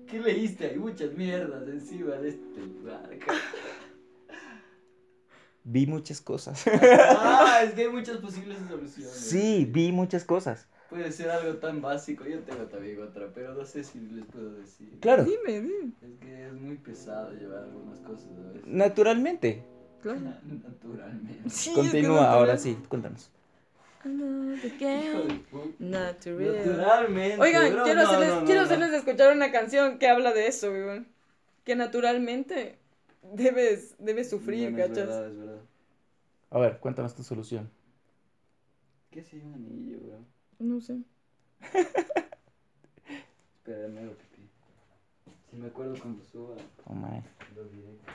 ¿Qué leíste? Hay muchas mierdas encima de este lugar. Vi muchas cosas. Ah, es que hay muchas posibles soluciones. Sí, vi muchas cosas. Puede ser algo tan básico. Yo tengo también otra, pero no sé si les puedo decir. Claro, Dime, dime. Es que es muy pesado llevar algunas cosas a veces. naturalmente. Claro. Naturalmente. Sí, es que Continúa, no ahora sí, cuéntanos. Natural. Naturalmente. Oigan, bro. quiero, No, hacerles, no, no, quiero hacerles escuchar una canción que habla de eso, weón. Que naturalmente debes, debes sufrir, Bueno, es ¿cachas? verdad, es verdad. A ver, cuéntanos tu solución. ¿Qué es un anillo, bro? No sé. Espera, me hago pipí. Si me acuerdo cuando suba Oh my. los directos.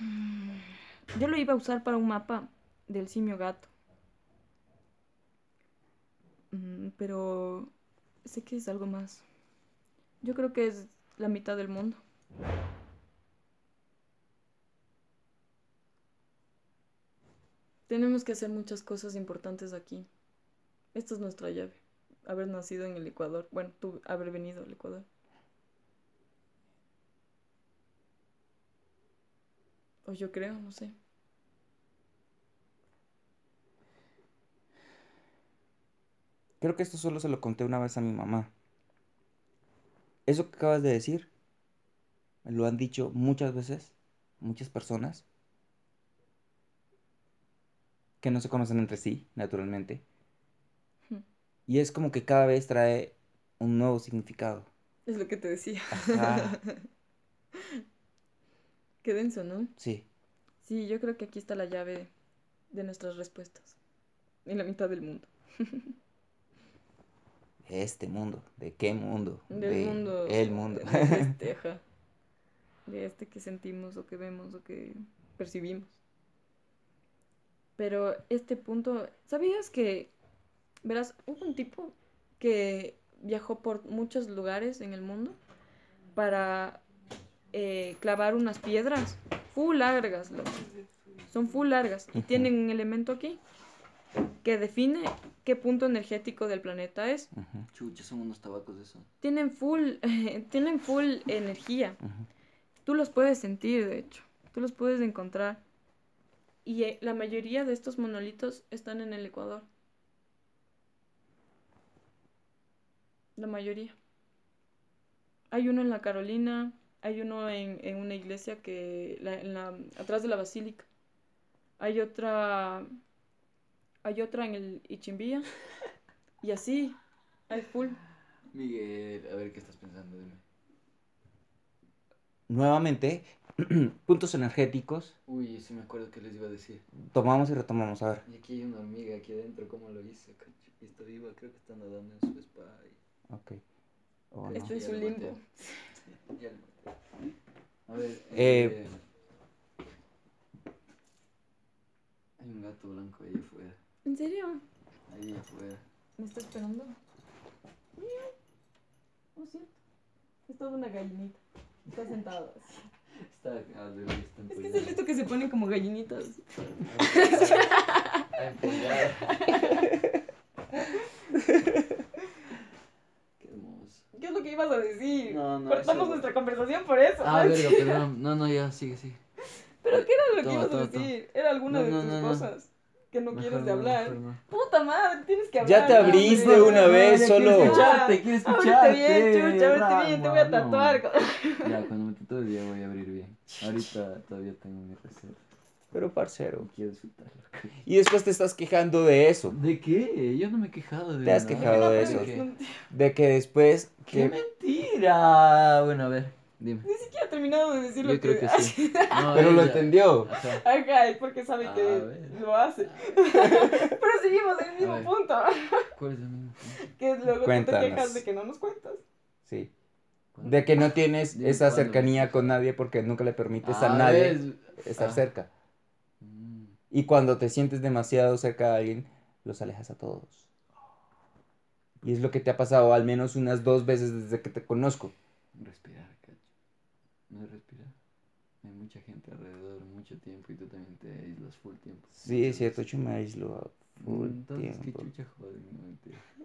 No, no. Yo lo iba a usar para un mapa del simio gato. Mm, Pero sé que es algo más. Yo creo que es la mitad del mundo. Tenemos que hacer muchas cosas importantes aquí. Esta es nuestra llave. Haber nacido en el Ecuador. Bueno, tú haber venido al Ecuador. O yo creo, no sé. Creo que esto solo se lo conté una vez a mi mamá. Eso que acabas de decir, me lo han dicho muchas veces, muchas personas, que no se conocen entre sí, naturalmente. Hmm. Y es como que cada vez trae un nuevo significado. Es lo que te decía. Ajá, Qué denso, ¿no? sí. Sí, yo creo que aquí está la llave de nuestras respuestas. En la mitad del mundo. De este mundo. ¿De qué mundo? Del de mundo. El mundo. De este, ajá. De este que sentimos o que vemos o que percibimos. Pero este punto, ¿sabías que, verás, hubo un tipo que viajó por muchos lugares en el mundo para eh, clavar unas piedras full largas, loco. Son full largas y tienen un elemento aquí que define qué punto energético del planeta es. Ujú, Chucha, son unos tabacos de eso. Tienen full, tienen full energía. Tú los puedes sentir, de hecho. Tú los puedes encontrar. Y eh, la mayoría de estos monolitos están en el Ecuador. La mayoría. Hay uno en la Carolina, hay uno en, en una iglesia que la, en la, atrás de la basílica. Hay otra hay otra en el Ichimbía. Y así, hay full. Miguel, a ver qué estás pensando, dime. Nuevamente, puntos energéticos. Uy, sí me acuerdo que les iba a decir. Tomamos y retomamos. A ver. Y aquí hay una hormiga aquí adentro, ¿cómo lo hice? cacho? Y está viva, creo que está nadando en su spa. y- Ok. Oh, no. Ya su lo limbo. maté. Ya lo maté. A ver, Eh, eh, hay un gato blanco ahí afuera. ¿En serio? Ahí afuera. ¿Me está esperando? Miau. Oh, cierto. Es toda una gallinita. Está sentado así. Está bebé, está Es que es visto que se ponen como gallinitas. Ah. Qué hermoso. ¿Qué es lo que ibas a decir? No, no, Cortamos eso- nuestra conversación por eso. Ah, ¿no? verga, perdón. No, no, ya, sigue, sigue. ¿Pero qué era lo que Toma, ibas a toma. decir? Era alguna No, de no, tus no. cosas que no Mejor quieres de no, hablar. no. Puta madre, tienes que hablar. Ya te abriste hombre. una vez, ya solo. quiero escucharte, quiero Ábrete escucharte. bien, chucha, ábrete bien, te voy a tatuar. no. Ya, cuando me tatúes ya voy a abrir bien. Ahorita todavía tengo mi reserva. Pero parcero. Quiero disfrutarlo. Y después te estás quejando de eso. ¿De qué? Yo no me he quejado de Te has nada. quejado de ¿De eso. qué? De que después. ¡Qué Que... mentira! Bueno, a ver. Dime. Ni siquiera he terminado de decir lo Yo creo que sí. No, Pero lo ella- entendió. Ajá. Ajá, es porque sabe A que ver. lo hace. Pero seguimos en el mismo punto. ¿Cuál es el mismo punto? Que luego tú te Cuéntanos. quejas de que no nos cuentas. Sí. ¿Cuándo? De que no tienes Dime esa cuándo. cercanía con nadie porque nunca le permites a Ah, nadie ¿ves? estar Ah. cerca. Mm. Y cuando te sientes demasiado cerca de alguien, los alejas a todos. Y es lo que te ha pasado al menos unas dos veces desde que te conozco. Respirar. No es respirar. Hay mucha gente alrededor, mucho tiempo y tú también te aíslas full tiempo. Sí, es cierto, yo me aíslo full Entonces, qué tiempo. chucha joder, no.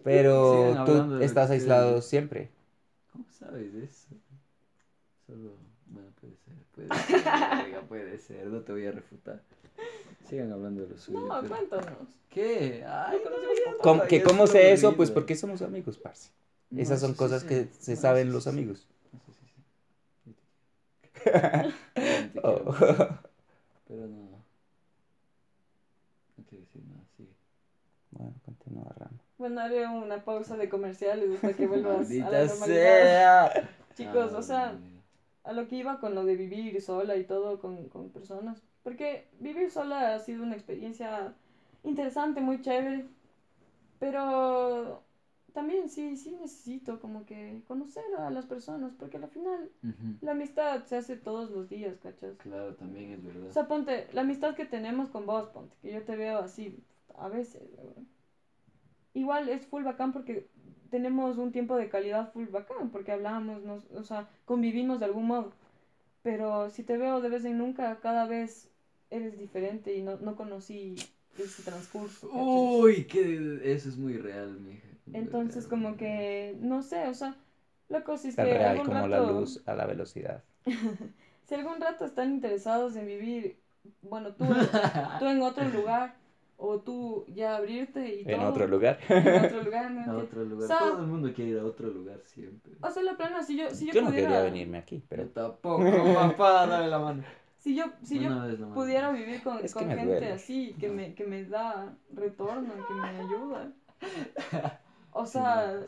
Pero tú estás aislado siempre. ¿Cómo sabes eso? Solo, bueno, puede ser, puede ser, puede ser, no te voy a refutar. Sigan hablando de lo suyo. No, pero- cuéntanos. ¿Qué? Ay, No no, conocemos ya cómo- no, ¿Cómo- ya que ¿Cómo sé eso? Pues porque somos amigos, parce. No, Esas son sí, cosas sí. que se No, saben sí, los amigos. No, Oh. Pero no. No quiero decir nada, sigue. Bueno, continúa, Rama. Bueno, haré una pausa de comerciales hasta que vuelvas a la normalidad. sea. Chicos, Ah, o sea, a lo que iba con lo de vivir sola y todo con, con personas. Porque vivir sola ha sido una experiencia interesante, muy chévere. Pero también sí, sí necesito como que conocer a las personas. Porque al final la amistad se hace todos los días, ¿cachas? Claro, también es verdad. O sea, ponte, la amistad que tenemos con vos, ponte, que yo te veo así a veces, weón. Igual es full bacán porque tenemos un tiempo de calidad full bacán, porque hablamos, nos, o sea, convivimos de algún modo. Pero si te veo de vez en nunca, cada vez eres diferente y no, no conocí ese transcurso. ¿cachas? Uy, que eso es muy real, mija. Entonces, como que, no sé, o sea, la cosa es Tan que real algún como la rato- luz a la velocidad. si algún rato están interesados en vivir, bueno, tú, tú en otro lugar, o tú ya abrirte y En todo, otro lugar. en otro lugar, ¿no A otro lugar. O sea- Todo el mundo quiere ir a otro lugar siempre. O sea, la plana, si yo, si yo, Yo no pudiera, quería venirme aquí, pero Yo tampoco, papá, dale la mano. si yo, si yo Una pudiera vivir con, Es que con gente duele. así, que me, que me da retorno, que me ayuda. O Sí, sea,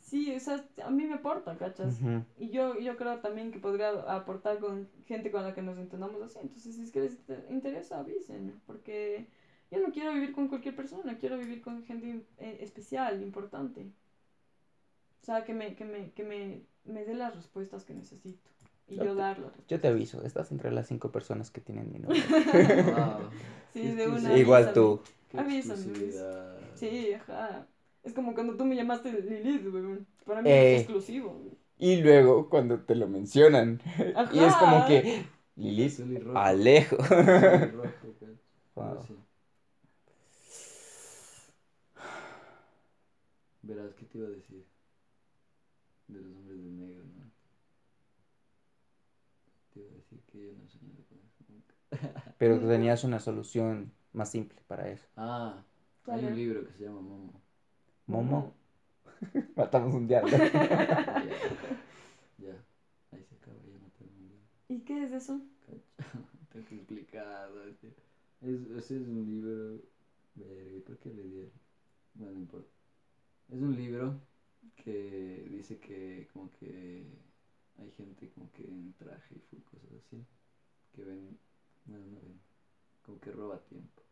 sí, o sea, a mí me aporta, ¿cachas? Y yo, yo creo también que podría aportar con gente con la que nos entendamos así. Entonces, si es que les te- interesa, avísenme. Porque yo no quiero vivir con cualquier persona, quiero vivir con gente eh, especial, importante. O sea, que me, que me, que me, me dé las respuestas que necesito. Y Yo yo darlas. Yo te aviso, estás entre las cinco personas que tienen mi número. Wow. Sí, de una. Igual avísame. tú. Avísame. Sí, ajá. Es como cuando tú me llamaste Lilith, weón. Para mí Eh. es exclusivo. weón. Y luego cuando te lo mencionan. Y es como que. Lilith. Alejo. Wow. Así. Verás, ¿qué te iba a decir? De los hombres de negro, ¿no? Te iba a decir que yo no soñado con eso nunca. Pero tú tenías una solución más simple para eso. Ah, hay ¿Cuál un libro que se llama Momo. Momo. Matamos un diablo. Ya, ya, ahí se acaba, ya mataron un libro. ¿Y qué es eso? Tengo que explicarlo. Es, ese es un libro. Verga, ¿y ¿por qué le dieron? Bueno, no importa. Es un libro que dice que, como que hay gente como que en traje y full cosas así. Que ven. Bueno, no ven. Como que roba tiempo.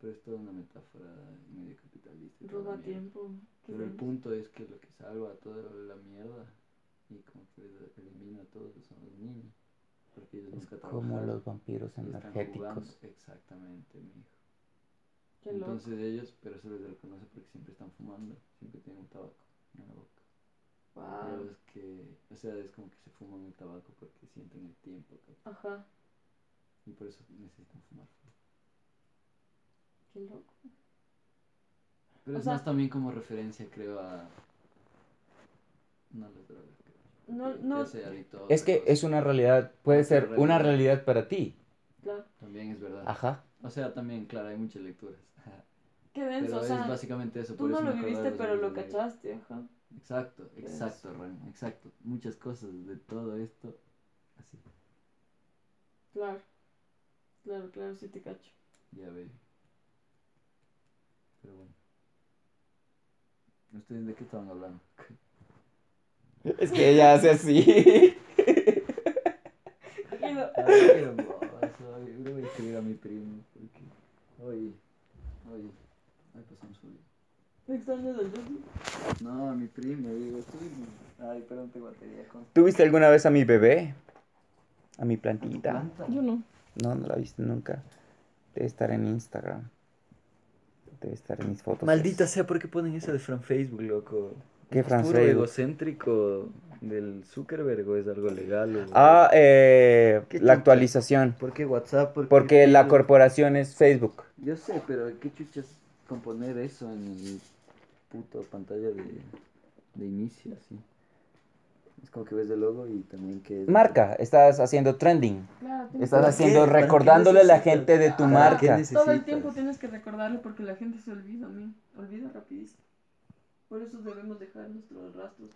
Pero es toda una metáfora medio capitalista. Roba tiempo. ¿Qué Pero el punto es que lo que salva toda la mierda y como que elimina a todos son los niños. Porque ellos nunca Como los vampiros energéticos. Exactamente, mi hijo. Qué loco. Entonces ellos, pero se les reconoce porque siempre están fumando, siempre tienen un tabaco en la boca. A Wow. los que, o sea, es como que se fuman el tabaco porque sienten el tiempo. Ajá. Y por eso necesitan fumar. Qué loco. Pero O es sea- más también como referencia, creo, a... No las drogas, creo. No- no- Es que cosa. es una realidad, puede ser una realidad. para ti. Claro. También es verdad. Ajá. O sea, también, claro, hay muchas lecturas. Qué denso. Pero O es básicamente eso. tú por no eso lo viviste, pero lo cachaste, ajá. Exacto, Qué exacto, Ron, exacto. Muchas cosas de todo esto, así, Claro. Claro, claro, sí te cacho. ya ve. Pero bueno. ¿Ustedes de qué estaban hablando? Es que ella hace así. Hermoso. Ay, Le voy a escribir a mi primo. Porque hoy, hoy, hoy pasamos ahí. ¿Me extrañas al? No, a mi primo, digo, estoy. Ay, pero no tengo batería con. ¿Tuviste alguna vez a mi bebé? A mi plantita. planta. Yo no. No, no la viste nunca. Debe estar en Instagram. Debe estar en mis fotos. Maldita sea, ¿por qué ponen eso de Fran Facebook, loco? ¿Qué ¿Es Fran puro Facebook? egocéntrico del Zuckerberg o es algo legal? o- Ah, eh, ¿Qué la actualización. ¿Por qué WhatsApp? ¿Por qué Porque la Facebook? corporación es Facebook. Yo sé, pero ¿qué chuchas componer eso en el puto pantalla de, de inicio, así? Es como que ves el logo y también que... es- Marca, estás haciendo trending. Claro, tienes Estás que- ¿Para haciendo, recordándole a la gente de tu ¿Para marca. Todo el tiempo tienes que recordarle porque la gente se olvida, mí. Olvida rapidísimo. Por eso debemos dejar nuestros rastros.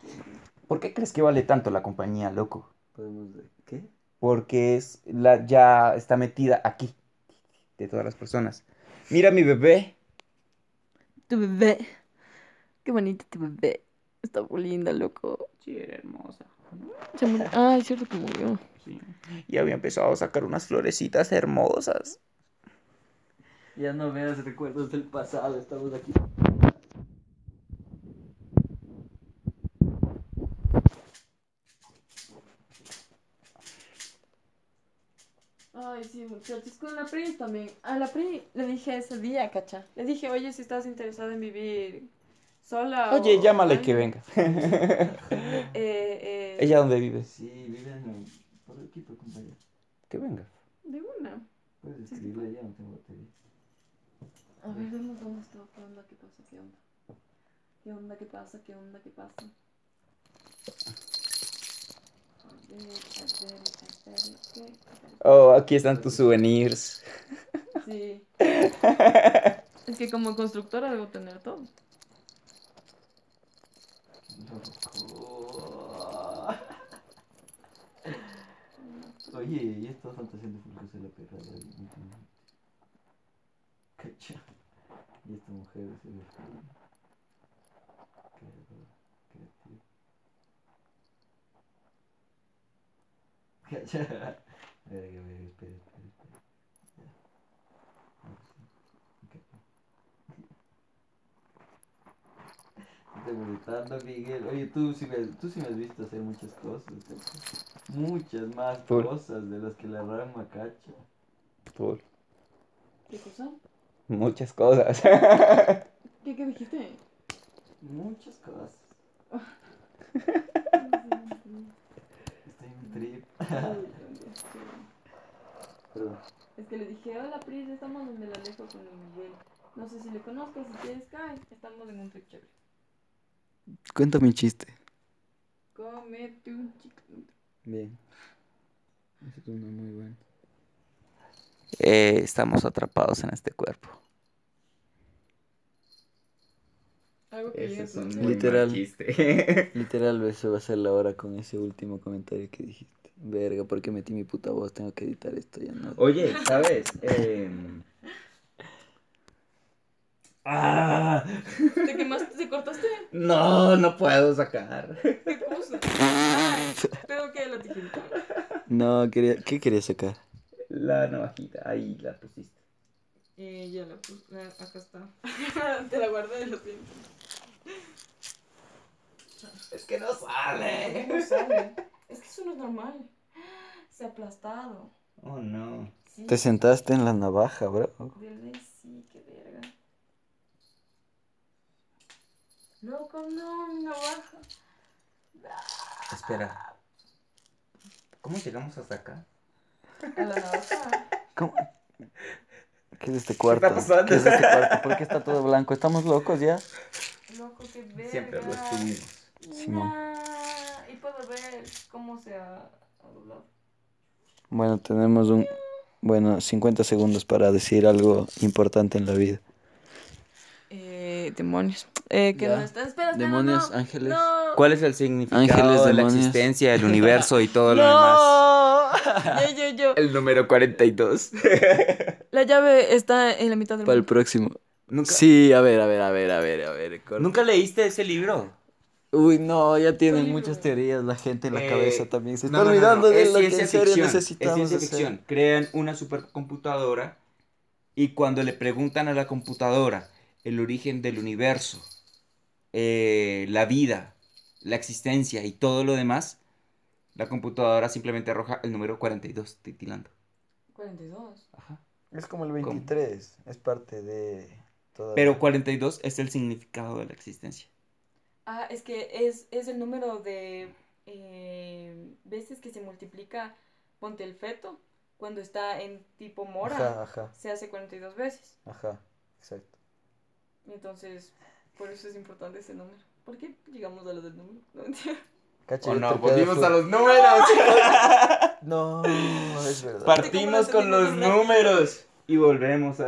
¿Por qué crees que vale tanto la compañía, loco? Podemos... de- ¿Qué? Porque es la, ya está metida aquí, de todas las personas. Mira mi bebé. Tu bebé. Qué bonito tu bebé. Está muy linda, loco. Sí, era hermosa. Se murió. Ah, es cierto que murió. Sí. Y había empezado a sacar unas florecitas hermosas. Ya no veas recuerdos del pasado, estamos aquí. Ay, sí, muchachos, con la Pri también. A la Pri le dije ese día, cacha. Le dije, oye, si estás interesada en vivir sola. Oye, o llámale algo". que venga. Eh, eh, ¿Ella dónde vive? Sí, viven por aquí, por compañía. Que venga. De una. Puedes sí, escribirle ya, no tengo batería. A ver, vemos dónde está. ¿Qué onda? ¿Qué pasa? ¿Qué onda? ¿Qué onda? ¿Qué pasa? ¿Qué onda? ¿Qué pasa? A ver, a ver, a ver, ¿qué? Oh, aquí están tus souvenirs. Sí. Es que como constructora debo tener todo. Oye, ya estás fantaseando por José la perra de. Cacha. Y esta mujer se ve fea. Creadora, creativa. Cacha. Verga, verga, espera, espera, espera. Ya. No, sí. Ok. Molestando, Miguel. Oye, tú sí, me, tú sí me has visto hacer muchas cosas. Muchas más Por- cosas de las que la rama cacha. Por ¿Qué cosa? muchas cosas. ¿Qué, qué dijiste? Muchas cosas. Estoy en un trip. Perdón. Es que le dije, hola Pris, estamos donde la Alejo con el Miguel. No sé si le conozcas, si quieres cae. Estamos en un trip chévere. Cuéntame un chiste. Cómete un chico. Bien. Eso es una muy buena. Eh, estamos atrapados en este cuerpo. Algo que Ese es un tu- muy Literal. mal chiste. Literal, eso va a ser la hora con ese último comentario que dijiste. Verga, ¿por qué metí mi puta voz? Tengo que editar esto ya no. Oye, ¿sabes? Em, Ah, ¿Te quemaste? ¿Te cortaste? no, no puedo sacar. ¿Qué cosa? Tengo que la tijerita. No, quería, ¿qué quería sacar? La navajita, ahí la pusiste. Eh, ya la puse. ah, Acá está. Te la guardé de los dientes. Es que no sale. ¿Cómo sale? Es que eso no es normal. Se ha aplastado. Oh, no. Sí. Te sentaste en la navaja, bro. Sí, qué verga. Loco, no, mi navaja. Espera. ¿Cómo llegamos hasta acá? A la navaja. ¿Cómo? ¿Qué es este cuarto? está pasando? ¿Qué es este cuarto? ¿Por qué está todo blanco? ¿Estamos locos ya? Loco, qué verga. Siempre lo estuvimos. Simón. Nah, Y puedo ver cómo se ha ha doblado. Bueno, tenemos un... Bueno, 50 segundos para decir algo importante en la vida. Eh, demonios. Eh, que Ya. no está. Espera, espera. Demonios, no, ángeles. No. ¿Cuál es el significado Ángeles, de la existencia, del universo y todo lo demás? No. Yo, yo, yo. El número 42. La llave está en la mitad del Para el próximo. ¿Nunca, Sí, a ver, a ver, a ver, a ver, a ver. ¿Nunca leíste ese libro? Uy, no, ya tienen muchas teorías la gente en la Eh, cabeza también. Se no, está no, no, olvidando no, de es lo que en serio necesitamos Es ciencia hacer. ficción. Crean una supercomputadora y cuando le preguntan a la computadora el origen del universo, eh, la vida, la existencia y todo lo demás, la computadora simplemente arroja el número 42 titilando. 42. Ajá. Es como el 23, es parte de todo. Pero 42 es el significado de la existencia. Ah, es que es, es el número de eh, veces que se multiplica, ponte el feto, cuando está en tipo mora, Ajá, ajá, se hace 42 veces. ajá, exacto. Entonces, por eso es importante ese número. ¿Por qué llegamos a lo del número? No entiendo. Cacha, ¿O yo no? Volvimos a los números. No, es verdad. Partimos con los números y volvemos a